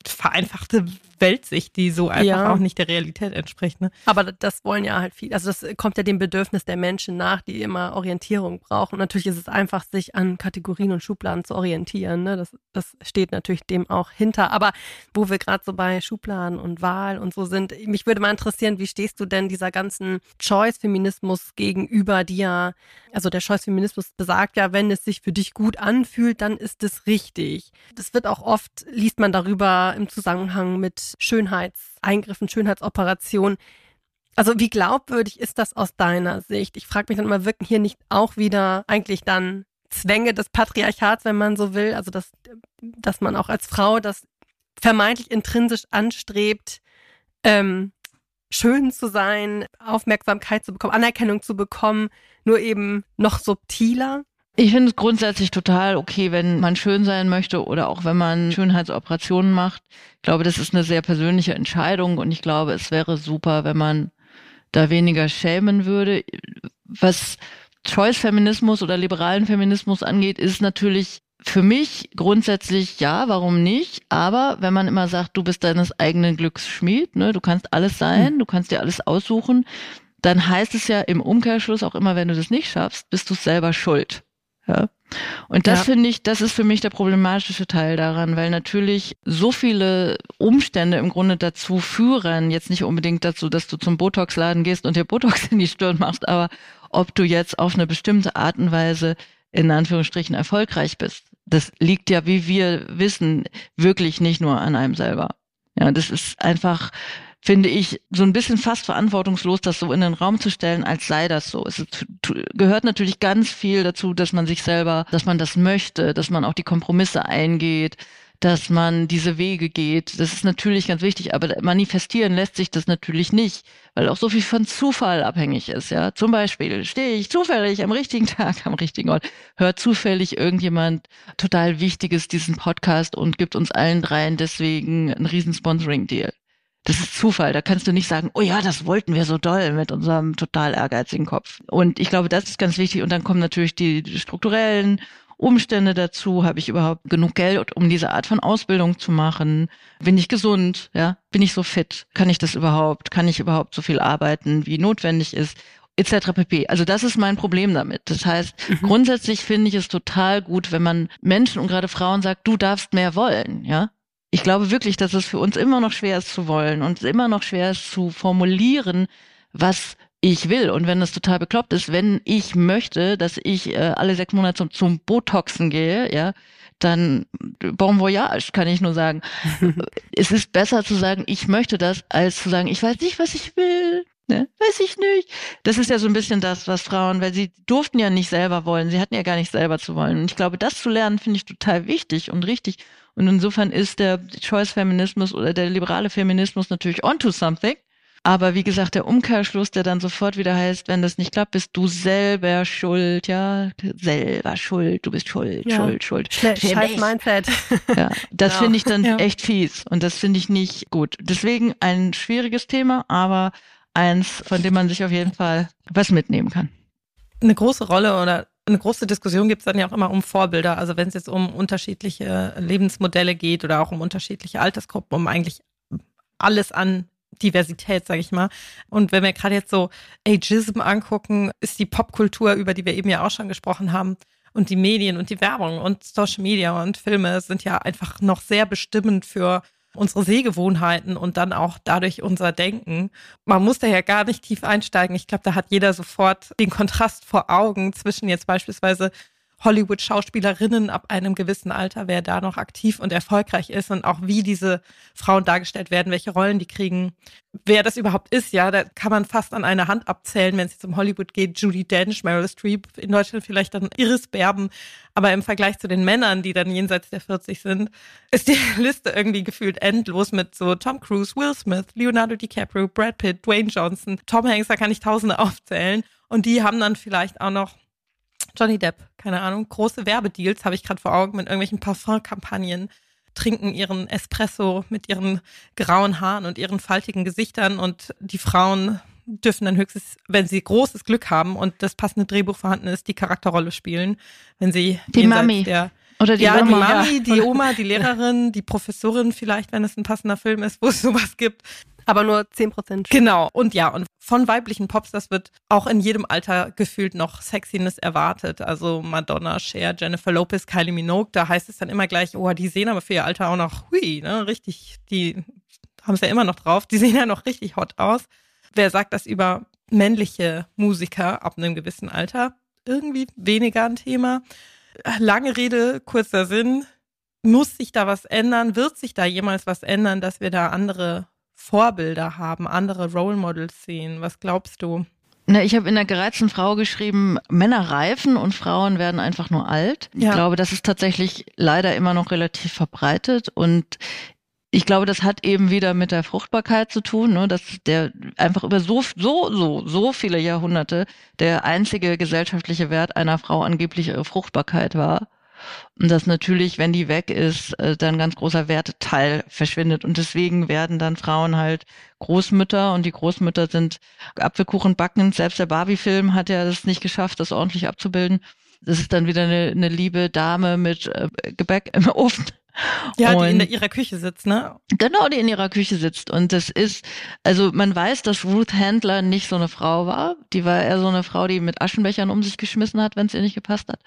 Speaker 3: vereinfachte Weltsicht, die so einfach ja. auch nicht der Realität entspricht. Ne?
Speaker 2: Aber das wollen ja halt viele. Also das kommt ja dem Bedürfnis der Menschen nach, die immer Orientierung brauchen. Und natürlich ist es einfach, sich an Kategorien und Schubladen zu orientieren. Ne? Das, das steht natürlich dem auch hinter. Aber wo wir gerade so bei Schubladen und Wahl und so sind, mich würde mal interessieren, wie stehst du denn dieser ganzen Choice-Feminismus gegenüber, die ja, also der Choice-Feminismus besagt ja, wenn es sich für dich gut anfühlt, dann ist es richtig. Das wird auch oft, liest man darüber im Zusammenhang mit Schönheitseingriffen, Schönheitsoperationen. Also wie glaubwürdig ist das aus deiner Sicht? Ich frage mich dann immer, wirken hier nicht auch wieder eigentlich dann Zwänge des Patriarchats, wenn man so will? Also dass, dass man auch als Frau das vermeintlich intrinsisch anstrebt, ähm, schön zu sein, Aufmerksamkeit zu bekommen, Anerkennung zu bekommen, nur eben noch subtiler?
Speaker 1: Ich finde es grundsätzlich total okay, wenn man schön sein möchte oder auch wenn man Schönheitsoperationen macht. Ich glaube, das ist eine sehr persönliche Entscheidung und ich glaube, es wäre super, wenn man da weniger schämen würde. Was Choice-Feminismus oder liberalen Feminismus angeht, ist natürlich für mich grundsätzlich ja, warum nicht? Aber wenn man immer sagt, du bist deines eigenen Glücks Schmied, ne, du kannst alles sein, hm. du kannst dir alles aussuchen, dann heißt es ja im Umkehrschluss auch immer, wenn du das nicht schaffst, bist du selber schuld. Ja. Und das ja. finde ich, das ist für mich der problematische Teil daran, weil natürlich so viele Umstände im Grunde dazu führen, jetzt nicht unbedingt dazu, dass du zum Botox-Laden gehst und dir Botox in die Stirn machst, aber ob du jetzt auf eine bestimmte Art und Weise in Anführungsstrichen erfolgreich bist. Das liegt ja, wie wir wissen, wirklich nicht nur an einem selber. Ja, das ist einfach, finde ich, so ein bisschen fast verantwortungslos, das so in den Raum zu stellen, als sei das so. Es gehört natürlich ganz viel dazu, dass man sich selber, dass man das möchte, dass man auch die Kompromisse eingeht, dass man diese Wege geht. Das ist natürlich ganz wichtig, aber manifestieren lässt sich das natürlich nicht, weil auch so viel von Zufall abhängig ist. Ja, zum Beispiel stehe ich zufällig am richtigen [laughs] Tag am richtigen Ort, hört zufällig irgendjemand total Wichtiges diesen Podcast und gibt uns allen dreien deswegen einen riesen Sponsoring-Deal. Das ist Zufall. Da kannst du nicht sagen, oh ja, das wollten wir so doll mit unserem total ehrgeizigen Kopf. Und ich glaube, das ist ganz wichtig. Und dann kommen natürlich die strukturellen Umstände dazu. Habe ich überhaupt genug Geld, um diese Art von Ausbildung zu machen? Bin ich gesund? Ja, bin ich so fit? Kann ich das überhaupt? Kann ich überhaupt so viel arbeiten, wie notwendig ist? etc. pp. Also das ist mein Problem damit. Das heißt, mhm. grundsätzlich finde ich es total gut, wenn man Menschen und gerade Frauen sagt, du darfst mehr wollen, ja? Ich glaube wirklich, dass es für uns immer noch schwer ist zu wollen und immer noch schwer ist zu formulieren, was ich will. Und wenn das total bekloppt ist, wenn ich möchte, dass ich äh, alle sechs Monate zum, zum Botoxen gehe, ja, dann bon voyage, kann ich nur sagen. [laughs] es ist besser zu sagen, ich möchte das, als zu sagen, ich weiß nicht, was ich will. Ne? Weiß ich nicht. Das ist ja so ein bisschen das, was Frauen, weil sie durften ja nicht selber wollen. Sie hatten ja gar nicht selber zu wollen. Und ich glaube, das zu lernen, finde ich total wichtig und richtig. Und insofern ist der Choice-Feminismus oder der liberale Feminismus natürlich onto something. Aber wie gesagt, der Umkehrschluss, der dann sofort wieder heißt, wenn das nicht klappt, bist du selber schuld, ja, selber schuld, du bist schuld, ja. schuld, schuld.
Speaker 2: Scheiß Mindset. [laughs]
Speaker 1: Ja, das genau. finde ich dann ja. echt fies und das finde ich nicht gut. Deswegen ein schwieriges Thema, aber eins, von dem man sich auf jeden Fall was mitnehmen kann.
Speaker 3: Eine große Rolle oder eine große Diskussion gibt es dann ja auch immer um Vorbilder. Also wenn es jetzt um unterschiedliche Lebensmodelle geht oder auch um unterschiedliche Altersgruppen, um eigentlich alles an Diversität, sage ich mal. Und wenn wir gerade jetzt so Ageism angucken, ist die Popkultur, über die wir eben ja auch schon gesprochen haben, und die Medien und die Werbung und Social Media und Filme sind ja einfach noch sehr bestimmend für unsere Sehgewohnheiten und dann auch dadurch unser Denken. Man muss da ja gar nicht tief einsteigen. Ich glaube, da hat jeder sofort den Kontrast vor Augen zwischen jetzt beispielsweise Hollywood-Schauspielerinnen ab einem gewissen Alter, wer da noch aktiv und erfolgreich ist und auch wie diese Frauen dargestellt werden, welche Rollen die kriegen, wer das überhaupt ist, ja, da kann man fast an einer Hand abzählen, wenn es jetzt um Hollywood geht, Judy Dench, Meryl Streep, in Deutschland vielleicht dann Iris Berben, aber im Vergleich zu den Männern, die dann jenseits der 40 sind, ist die [laughs] Liste irgendwie gefühlt endlos mit so Tom Cruise, Will Smith, Leonardo DiCaprio, Brad Pitt, Dwayne Johnson, Tom Hanks, da kann ich Tausende [laughs] aufzählen. Und die haben dann vielleicht auch noch Johnny Depp, keine Ahnung, große Werbedeals habe ich gerade vor Augen mit irgendwelchen Parfumkampagnen. trinken ihren Espresso mit ihren grauen Haaren und ihren faltigen Gesichtern und die Frauen dürfen dann höchstens, wenn sie großes Glück haben und das passende Drehbuch vorhanden ist, die Charakterrolle spielen. Wenn sie
Speaker 1: die Mami.
Speaker 3: Der,
Speaker 1: oder die
Speaker 3: ja,
Speaker 1: Oma.
Speaker 3: die Mami, die Oma, die Lehrerin, die Professorin vielleicht, wenn es ein passender Film ist, wo es sowas gibt.
Speaker 2: Aber nur 10 Prozent.
Speaker 3: Genau. Und ja, und von weiblichen Popstars wird auch in jedem Alter gefühlt noch Sexiness erwartet. Also Madonna, Cher, Jennifer Lopez, Kylie Minogue, da heißt es dann immer gleich, oh, die sehen aber für ihr Alter auch noch, hui, ne, richtig, die haben es ja immer noch drauf, die sehen ja noch richtig hot aus. Wer sagt das über männliche Musiker ab einem gewissen Alter? Irgendwie weniger ein Thema. Lange Rede, kurzer Sinn. Muss sich da was ändern? Wird sich da jemals was ändern, dass wir da andere Vorbilder haben, andere Role Models sehen? Was glaubst du?
Speaker 1: Na, ich habe in der gereizten Frau geschrieben, Männer reifen und Frauen werden einfach nur alt. Ja. Ich glaube, das ist tatsächlich leider immer noch relativ verbreitet und ich glaube, das hat eben wieder mit der Fruchtbarkeit zu tun, ne, dass der einfach über so, so, so, so viele Jahrhunderte der einzige gesellschaftliche Wert einer Frau angeblich ihre Fruchtbarkeit war. Und dass natürlich, wenn die weg ist, äh, dann ganz großer Werteteil verschwindet. Und deswegen werden dann Frauen halt Großmütter und die Großmütter sind Apfelkuchen backen. Selbst der Barbie-Film hat ja das nicht geschafft, das ordentlich abzubilden. Das ist dann wieder eine, eine liebe Dame mit äh, Gebäck im [laughs] Ofen.
Speaker 3: Ja, und, die in ihrer Küche sitzt, ne?
Speaker 1: Genau, die in ihrer Küche sitzt. Und das ist, also man weiß, dass Ruth Handler nicht so eine Frau war. Die war eher so eine Frau, die mit Aschenbechern um sich geschmissen hat, wenn es ihr nicht gepasst hat.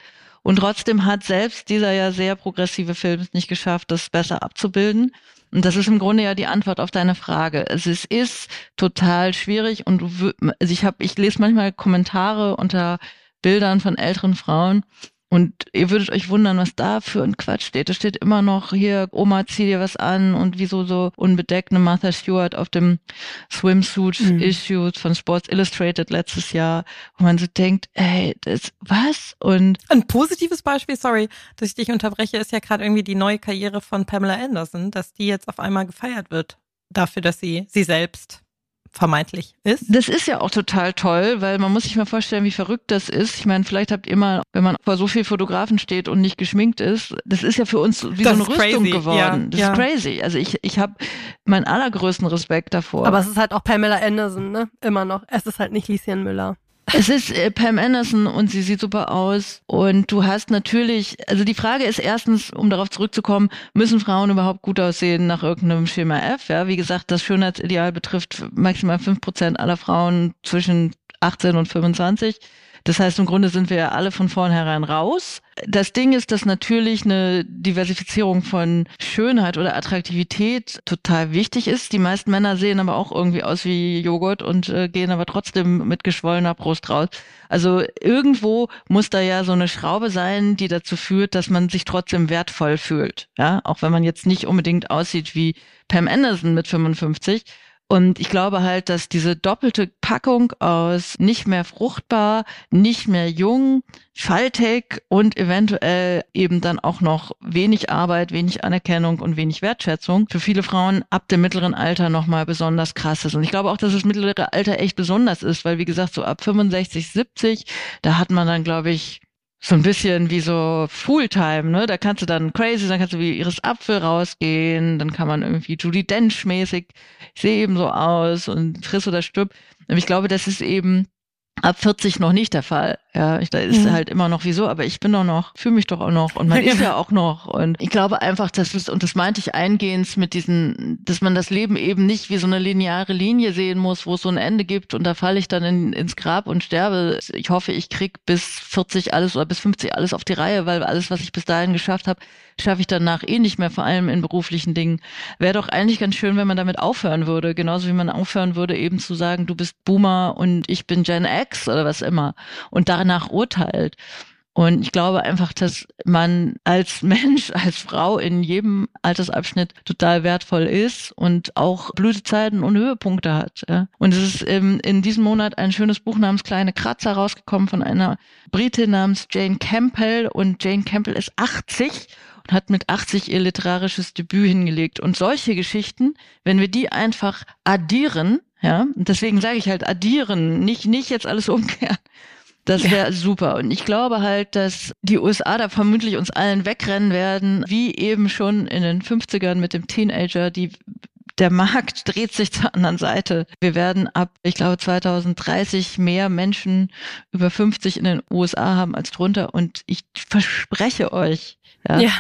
Speaker 1: Und trotzdem hat selbst dieser ja sehr progressive Film es nicht geschafft, das besser abzubilden. Und das ist im Grunde ja die Antwort auf deine Frage. Also es ist total schwierig und also ich habe, ich lese manchmal Kommentare unter Bildern von älteren Frauen und ihr würdet euch wundern, was da für ein Quatsch steht. Da steht immer noch hier, Oma, zieh dir was an und wieso so unbedeckt eine Martha Stewart auf dem Swimsuit mhm. Issues von Sports Illustrated letztes Jahr, wo man so denkt, ey, das, was? Und
Speaker 3: ein positives Beispiel, sorry, dass ich dich unterbreche, ist ja gerade irgendwie die neue Karriere von Pamela Anderson, dass die jetzt auf einmal gefeiert wird dafür, dass sie sie selbst vermeintlich ist.
Speaker 1: Das ist ja auch total toll, weil man muss sich mal vorstellen, wie verrückt das ist. Ich meine, vielleicht habt ihr mal, wenn man vor so viel Fotografen steht und nicht geschminkt ist, das ist ja für uns wie das so eine Rüstung crazy. geworden. Ja, das ja. ist crazy. Also ich, ich habe meinen allergrößten Respekt davor.
Speaker 2: Aber es ist halt auch Pamela Anderson, ne? Immer noch. Es ist halt nicht Lieschen Müller.
Speaker 1: Es ist äh, Pam Anderson und sie sieht super aus. Und du hast natürlich, also die Frage ist erstens, um darauf zurückzukommen, müssen Frauen überhaupt gut aussehen nach irgendeinem Schema F? Ja, wie gesagt, das Schönheitsideal betrifft maximal fünf Prozent aller Frauen zwischen 18 und 25. Das heißt, im Grunde sind wir ja alle von vornherein raus. Das Ding ist, dass natürlich eine Diversifizierung von Schönheit oder Attraktivität total wichtig ist. Die meisten Männer sehen aber auch irgendwie aus wie Joghurt und äh, gehen aber trotzdem mit geschwollener Brust raus. Also irgendwo muss da ja so eine Schraube sein, die dazu führt, dass man sich trotzdem wertvoll fühlt. Ja, auch wenn man jetzt nicht unbedingt aussieht wie Pam Anderson mit 55. Und ich glaube halt, dass diese doppelte Packung aus nicht mehr fruchtbar, nicht mehr jung, faltig und eventuell eben dann auch noch wenig Arbeit, wenig Anerkennung und wenig Wertschätzung für viele Frauen ab dem mittleren Alter nochmal besonders krass ist. Und ich glaube auch, dass das mittlere Alter echt besonders ist, weil wie gesagt, so ab 65, 70, da hat man dann, glaube ich, so ein bisschen wie so Fulltime, ne? Da kannst du dann crazy, dann kannst du wie Iris Apfel rausgehen, dann kann man irgendwie Judy Dench mäßig, ich sehe eben so aus und friss oder stirb. Ich glaube, das ist eben ab 40 noch nicht der Fall. Ja, ich, da ist mhm. halt immer noch wieso, aber ich bin doch noch, fühle mich doch auch noch und man [laughs] ist ja auch noch. Und ich glaube einfach, dass es, und das meinte ich eingehend mit diesen, dass man das Leben eben nicht wie so eine lineare Linie sehen muss, wo es so ein Ende gibt und da falle ich dann in, ins Grab und sterbe. Ich hoffe, ich krieg bis 40 alles oder bis 50 alles auf die Reihe, weil alles, was ich bis dahin geschafft habe, schaffe ich danach eh nicht mehr, vor allem in beruflichen Dingen. Wäre doch eigentlich ganz schön, wenn man damit aufhören würde, genauso wie man aufhören würde, eben zu sagen, du bist Boomer und ich bin Gen X oder was immer. Und danach urteilt. Und ich glaube einfach, dass man als Mensch, als Frau in jedem Altersabschnitt total wertvoll ist und auch Blütezeiten und Höhepunkte hat. Und es ist in, in diesem Monat ein schönes Buch namens Kleine Kratzer rausgekommen von einer Britin namens Jane Campbell. Und Jane Campbell ist 80 und hat mit 80 ihr literarisches Debüt hingelegt. Und solche Geschichten, wenn wir die einfach addieren, ja, deswegen sage ich halt addieren, nicht, nicht jetzt alles umkehren, Das wäre ja. super. Und ich glaube halt, dass die USA da vermutlich uns allen wegrennen werden, wie eben schon in den 50ern mit dem Teenager, die der Markt dreht sich zur anderen Seite. Wir werden ab, ich glaube, 2030 mehr Menschen über 50 in den USA haben als drunter. Und ich verspreche euch, ja, ja.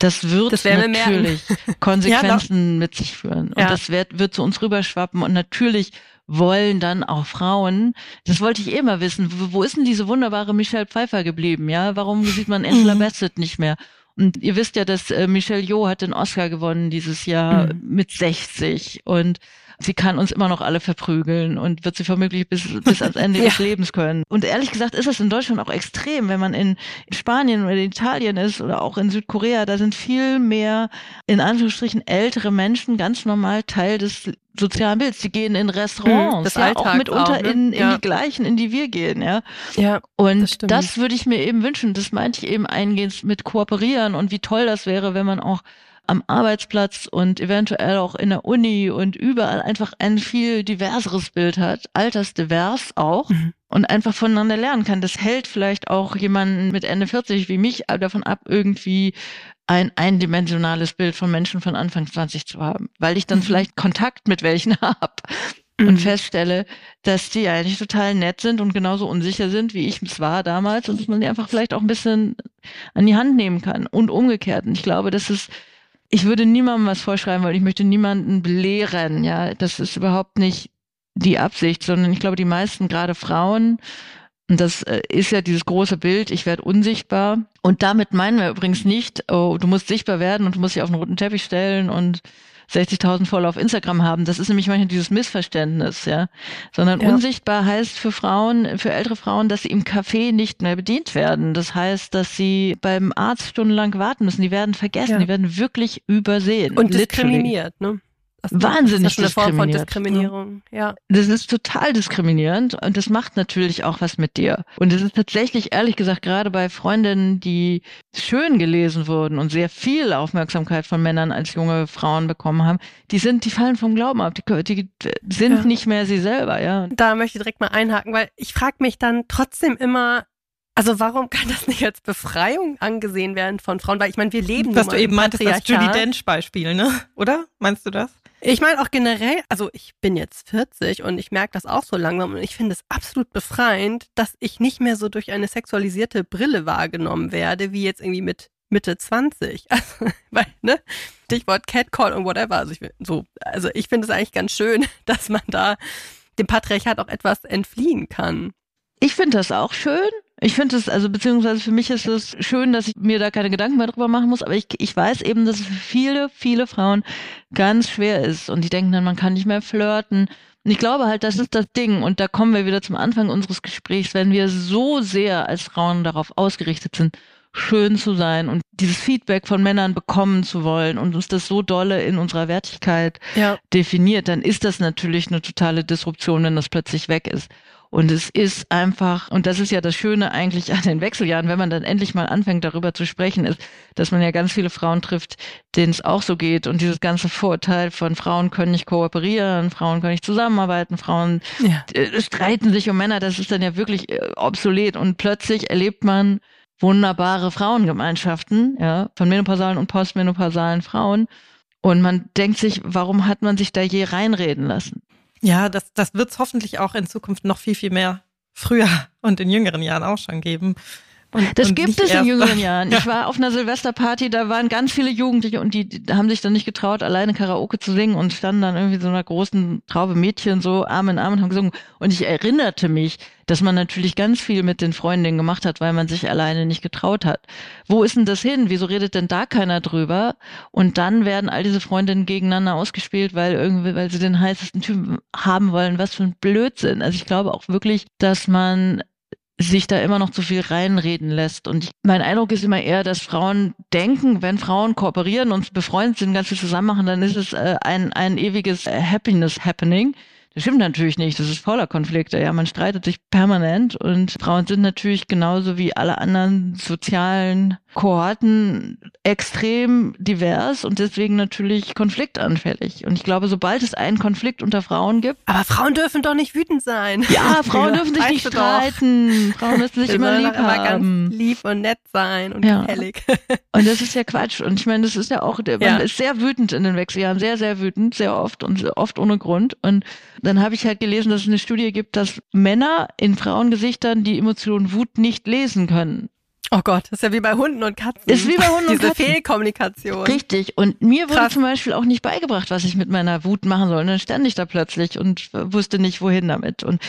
Speaker 1: Das wird das natürlich [laughs] Konsequenzen ja, mit sich führen. Und das wird, wird zu uns rüberschwappen. Und natürlich wollen dann auch Frauen, das wollte ich eh mal wissen, wo, wo ist denn diese wunderbare Michelle Pfeiffer geblieben? Ja, warum sieht man Angela mhm. Bassett nicht mehr? Und ihr wisst ja, dass äh, Michelle Yeoh hat den Oscar gewonnen dieses Jahr mhm. mit 60 und sie kann uns immer noch alle verprügeln und wird sie vermutlich bis, bis ans Ende [laughs] ja. des Lebens können. Und ehrlich gesagt ist es in Deutschland auch extrem, wenn man in Spanien oder in Italien ist oder auch in Südkorea, da sind viel mehr in Anführungsstrichen ältere Menschen ganz normal Teil des sozialen Bilds. Die gehen in Restaurants, das ja, auch mitunter auch, ne? in, in ja. die gleichen, in die wir gehen, ja.
Speaker 2: Ja.
Speaker 1: Und das, das würde ich mir eben wünschen. Das meinte ich eben eingehend mit kooperieren und wie toll das wäre, wenn man auch am Arbeitsplatz und eventuell auch in der Uni und überall einfach ein viel diverseres Bild hat, altersdivers auch. Mhm. Und einfach voneinander lernen kann. Das hält vielleicht auch jemanden mit Ende 40 wie mich davon ab, irgendwie ein eindimensionales Bild von Menschen von Anfang 20 zu haben, weil ich dann mhm. vielleicht Kontakt mit welchen [laughs] habe mhm. und feststelle, dass die eigentlich total nett sind und genauso unsicher sind, wie ich es war damals und dass man die einfach vielleicht auch ein bisschen an die Hand nehmen kann und umgekehrt. Und ich glaube, das ist, ich würde niemandem was vorschreiben, weil ich möchte niemanden belehren, ja, das ist überhaupt nicht die Absicht, sondern ich glaube, die meisten, gerade Frauen, und das äh, ist ja dieses große Bild, ich werde unsichtbar. Und damit meinen wir übrigens nicht, oh, du musst sichtbar werden und du musst dich auf einen roten Teppich stellen und 60.000 Follower auf Instagram haben. Das ist nämlich manchmal dieses Missverständnis, ja. Sondern ja. unsichtbar heißt für Frauen, für ältere Frauen, dass sie im Café nicht mehr bedient werden. Das heißt, dass sie beim Arzt stundenlang warten müssen. Die werden vergessen, ja. die werden wirklich übersehen.
Speaker 2: Und diskriminiert, ne?
Speaker 1: Wahnsinnig
Speaker 2: das ist eine Form von Diskriminierung, ja.
Speaker 1: Das ist total diskriminierend und das macht natürlich auch was mit dir. Und es ist tatsächlich, ehrlich gesagt, gerade bei Freundinnen, die schön gelesen wurden und sehr viel Aufmerksamkeit von Männern als junge Frauen bekommen haben, die sind, die fallen vom Glauben ab, die, die sind ja. nicht mehr sie selber, ja.
Speaker 2: Da möchte ich direkt mal einhaken, weil ich frage mich dann trotzdem immer, also warum kann das nicht als Befreiung angesehen werden von Frauen? Weil ich meine, wir leben
Speaker 3: Was du eben meintest, das Judy Dench-Beispiel, ne? Oder? Meinst du das?
Speaker 2: Ich meine auch generell, also ich bin jetzt 40 und ich merke das auch so langsam und ich finde es absolut befreiend, dass ich nicht mehr so durch eine sexualisierte Brille wahrgenommen werde, wie jetzt irgendwie mit Mitte 20. [laughs] Also, weil, ne? Stichwort Catcall und whatever. Also ich, so, also ich finde es eigentlich ganz schön, [laughs] dass man da dem Patriarchat auch etwas entfliehen kann.
Speaker 1: Ich finde das auch schön. Ich finde es, also beziehungsweise für mich ist es schön, dass ich mir da keine Gedanken mehr drüber machen muss, aber ich, ich weiß eben, dass es für viele, viele Frauen ganz schwer ist und die denken dann, man kann nicht mehr flirten. Und ich glaube halt, das ist das Ding und da kommen wir wieder zum Anfang unseres Gesprächs, wenn wir so sehr als Frauen darauf ausgerichtet sind, schön zu sein und dieses Feedback von Männern bekommen zu wollen und uns das so dolle in unserer Wertigkeit ja. definiert, dann ist das natürlich eine totale Disruption, wenn das plötzlich weg ist. Und es ist einfach, und das ist ja das Schöne eigentlich an den Wechseljahren, wenn man dann endlich mal anfängt, darüber zu sprechen, ist, dass man ja ganz viele Frauen trifft, denen es auch so geht. Und dieses ganze Vorurteil von Frauen können nicht kooperieren, Frauen können nicht zusammenarbeiten, Frauen ja. Äh, streiten sich um Männer, das ist dann ja wirklich äh, obsolet. Und plötzlich erlebt man wunderbare Frauengemeinschaften, ja, von menopausalen und postmenopausalen Frauen. Und man denkt sich, warum hat man sich da je reinreden lassen?
Speaker 3: Ja, das, das wird es hoffentlich auch in Zukunft noch viel, viel mehr früher [laughs] und in jüngeren Jahren auch schon geben.
Speaker 1: Und, das und gibt es in jüngeren Jahren. Ja. Ich war auf einer Silvesterparty, da waren ganz viele Jugendliche und die, die, haben sich dann nicht getraut, alleine Karaoke zu singen und standen dann irgendwie so einer großen Traube Mädchen so Arm in Arm und haben gesungen. Und ich erinnerte mich, dass man natürlich ganz viel mit den Freundinnen gemacht hat, weil man sich alleine nicht getraut hat. Wo ist denn das hin? Wieso redet denn da keiner drüber? Und dann werden all diese Freundinnen gegeneinander ausgespielt, weil irgendwie, weil sie den heißesten Typen haben wollen. Was für ein Blödsinn. Also ich glaube auch wirklich, dass man sich da immer noch zu viel reinreden lässt. Und ich, mein Eindruck ist immer eher, dass Frauen denken, wenn Frauen kooperieren und befreundet sind, ganz viel zusammen machen, dann ist es äh, ein, ein ewiges äh, Happiness Happening. Das stimmt natürlich nicht. Das ist voller Konflikte. Ja, man streitet sich permanent und Frauen sind natürlich genauso wie alle anderen sozialen Kohorten extrem divers und deswegen natürlich konfliktanfällig. Und ich glaube, sobald es einen Konflikt unter Frauen gibt.
Speaker 2: Aber Frauen dürfen doch nicht wütend sein.
Speaker 1: Ja, [laughs] Frauen dürfen sich nicht streiten.
Speaker 2: Doch. Frauen müssen sich Wir immer lieb haben. Immer ganz lieb und nett sein und ja. gefällig. [laughs]
Speaker 1: Und das ist ja Quatsch. Und ich meine, das ist ja auch, man ja. ist sehr wütend in den Wechseljahren, sehr, sehr wütend, sehr oft und oft ohne Grund. Und dann habe ich halt gelesen, dass es eine Studie gibt, dass Männer in Frauengesichtern die Emotion Wut nicht lesen können.
Speaker 2: Oh Gott, das ist ja wie bei Hunden und Katzen.
Speaker 1: Ist wie bei Hunden
Speaker 2: und
Speaker 1: Katzen.
Speaker 2: Diese Fehlkommunikation.
Speaker 1: Richtig. Und mir wurde Krass. zum Beispiel auch nicht beigebracht, was ich mit meiner Wut machen soll. Und dann stand ich da plötzlich und wusste nicht, wohin damit. Und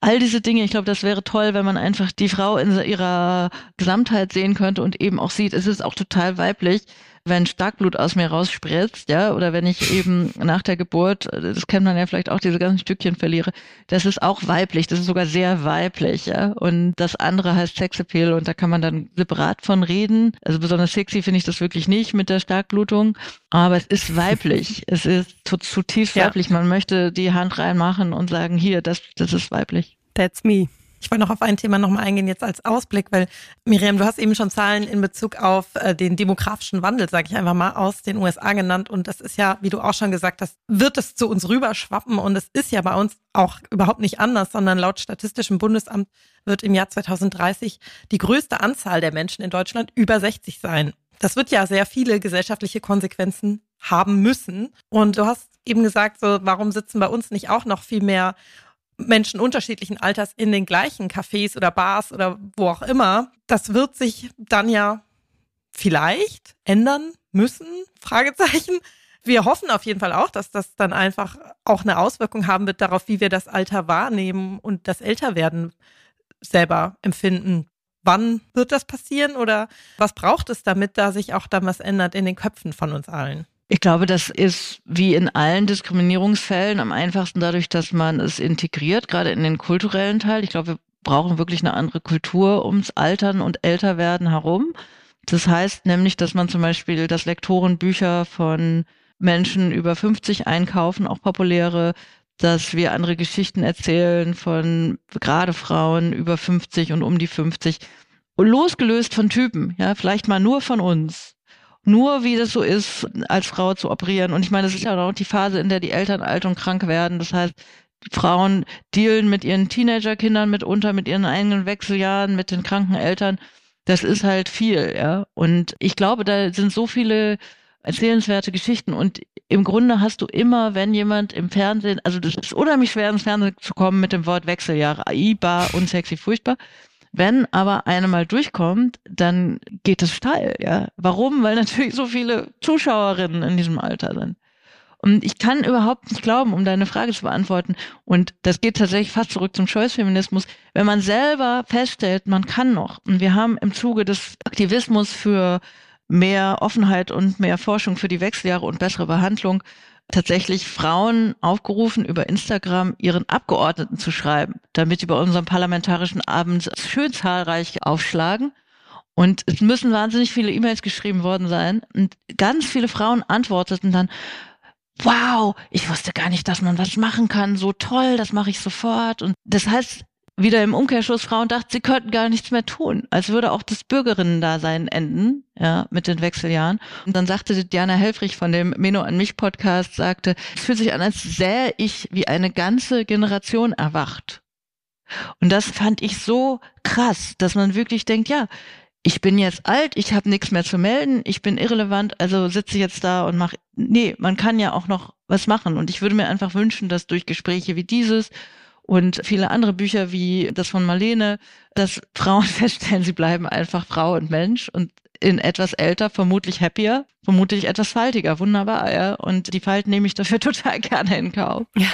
Speaker 1: all diese Dinge, ich glaube, das wäre toll, wenn man einfach die Frau in ihrer Gesamtheit sehen könnte und eben auch sieht, es ist auch total weiblich, wenn Starkblut aus mir rausspritzt, ja, oder wenn ich eben nach der Geburt, das kennt man ja vielleicht auch, diese ganzen Stückchen verliere, das ist auch weiblich, das ist sogar sehr weiblich, ja. Und das andere heißt Sexappeal und da kann man dann separat von reden. Also besonders sexy finde ich das wirklich nicht mit der Starkblutung, aber es ist weiblich. [laughs] es ist zutiefst ja. weiblich. Man möchte die Hand reinmachen und sagen, hier, das, das ist weiblich.
Speaker 2: That's me.
Speaker 3: Ich wollte noch auf ein Thema nochmal eingehen, jetzt als Ausblick, weil Miriam, du hast eben schon Zahlen in Bezug auf äh, den demografischen Wandel, sage ich einfach mal, aus den USA genannt. Und das ist ja, wie du auch schon gesagt hast, wird es zu uns rüberschwappen. Und es ist ja bei uns auch überhaupt nicht anders, sondern laut Statistischem Bundesamt wird im Jahr 2030 die größte Anzahl der Menschen in Deutschland über 60 sein. Das wird ja sehr viele gesellschaftliche Konsequenzen haben müssen. Und du hast eben gesagt, so, warum sitzen bei uns nicht auch noch viel mehr Menschen unterschiedlichen Alters in den gleichen Cafés oder Bars oder wo auch immer. Das wird sich dann ja vielleicht ändern müssen, Fragezeichen. Wir hoffen auf jeden Fall auch, dass das dann einfach auch eine Auswirkung haben wird darauf, wie wir das Alter wahrnehmen und das Älterwerden selber empfinden. Wann wird das passieren oder was braucht es, damit da sich auch dann was ändert in den Köpfen von uns allen?
Speaker 1: Ich glaube, das ist wie in allen Diskriminierungsfällen am einfachsten dadurch, dass man es integriert, gerade in den kulturellen Teil. Ich glaube, wir brauchen wirklich eine andere Kultur ums Altern und Älterwerden herum. Das heißt nämlich, dass man zum Beispiel, dass Lektoren Bücher von Menschen über 50 einkaufen, auch populäre, dass wir andere Geschichten erzählen von gerade Frauen über 50 und um die 50, losgelöst von Typen, ja, vielleicht mal nur von uns nur wie das so ist, als Frau zu operieren. Und ich meine, das ist ja auch die Phase, in der die Eltern alt und krank werden. Das heißt, Frauen dealen mit ihren Teenagerkindern mitunter, mit ihren eigenen Wechseljahren, mit den kranken Eltern. Das ist halt viel, ja. Und ich glaube, da sind so viele erzählenswerte Geschichten und im Grunde hast du immer, wenn jemand im Fernsehen, also das ist unheimlich schwer ins Fernsehen zu kommen mit dem Wort Wechseljahre, bar, unsexy, furchtbar. Wenn aber eine mal durchkommt, dann geht es steil, ja. Warum? Weil natürlich so viele Zuschauerinnen in diesem Alter sind. Und ich kann überhaupt nicht glauben, um deine Frage zu beantworten, und das geht tatsächlich fast zurück zum Choice-Feminismus, wenn man selber feststellt, man kann noch, und wir haben im Zuge des Aktivismus für mehr Offenheit und mehr Forschung für die Wechseljahre und bessere Behandlung tatsächlich Frauen aufgerufen, über Instagram ihren Abgeordneten zu schreiben, damit sie bei unserem parlamentarischen Abend schön zahlreich aufschlagen. Und es müssen wahnsinnig viele E-Mails geschrieben worden sein. Und ganz viele Frauen antworteten dann, wow, ich wusste gar nicht, dass man was machen kann. So toll, das mache ich sofort. Und das heißt, wieder im Umkehrschluss Frauen dachten, sie könnten gar nichts mehr tun, als würde auch das Bürgerinnen-Dasein enden, ja, mit den Wechseljahren. Und dann sagte Diana Helfrich von dem Meno an mich Podcast, sagte, es fühlt sich an, als sähe ich, wie eine ganze Generation erwacht. Und das fand ich so krass, dass man wirklich denkt, ja, ich bin jetzt alt, ich habe nichts mehr zu melden, ich bin irrelevant, also sitze ich jetzt da und mache. Nee, man kann ja auch noch was machen. Und ich würde mir einfach wünschen, dass durch Gespräche wie dieses und viele andere Bücher wie das von Marlene, dass [laughs] Frauen feststellen, sie bleiben einfach Frau und Mensch und in etwas älter vermutlich happier, vermutlich etwas faltiger, wunderbar, ja. Und die Falten nehme ich dafür [laughs] total gerne in Kauf. Ja.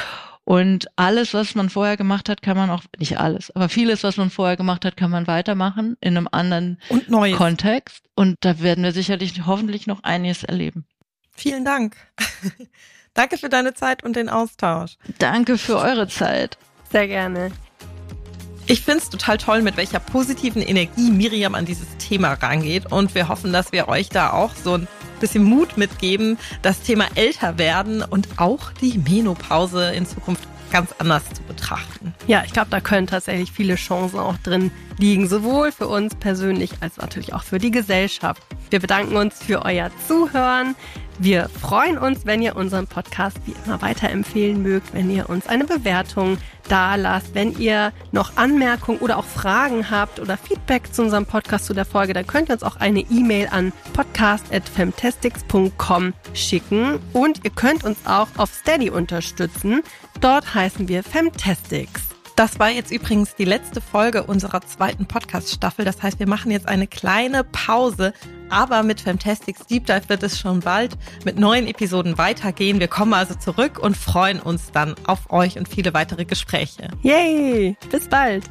Speaker 1: Und alles, was man vorher gemacht hat, kann man auch, nicht alles, aber vieles, was man vorher gemacht hat, kann man weitermachen in einem anderen
Speaker 3: und
Speaker 1: Kontext. Und da werden wir sicherlich hoffentlich noch einiges erleben.
Speaker 3: Vielen Dank. [laughs] Danke für deine Zeit und den Austausch.
Speaker 1: Danke für eure Zeit.
Speaker 2: Sehr gerne.
Speaker 3: Ich finde es total toll, mit welcher positiven Energie Miriam an dieses Thema rangeht. Und wir hoffen, dass wir euch da auch so ein bisschen Mut mitgeben, das Thema älter werden und auch die Menopause in Zukunft ganz anders zu betrachten.
Speaker 2: Ja, ich glaube, da können tatsächlich viele Chancen auch drin liegen, sowohl für uns persönlich als natürlich auch für die Gesellschaft. Wir bedanken uns für euer Zuhören. Wir freuen uns, wenn ihr unseren Podcast wie immer weiterempfehlen mögt, wenn ihr uns eine Bewertung da lasst, wenn ihr noch Anmerkungen oder auch Fragen habt oder Feedback zu unserem Podcast zu der Folge, dann könnt ihr uns auch eine E-Mail an podcast@femtastics.com schicken und ihr könnt uns auch auf Steady unterstützen. Dort heißen wir Femtastics.
Speaker 3: Das war jetzt übrigens die letzte Folge unserer zweiten Podcast-Staffel. Das heißt, wir machen jetzt eine kleine Pause. Aber mit Fantastics Deep Dive wird es schon bald mit neuen Episoden weitergehen. Wir kommen also zurück und freuen uns dann auf euch und viele weitere Gespräche.
Speaker 2: Yay! Bis bald!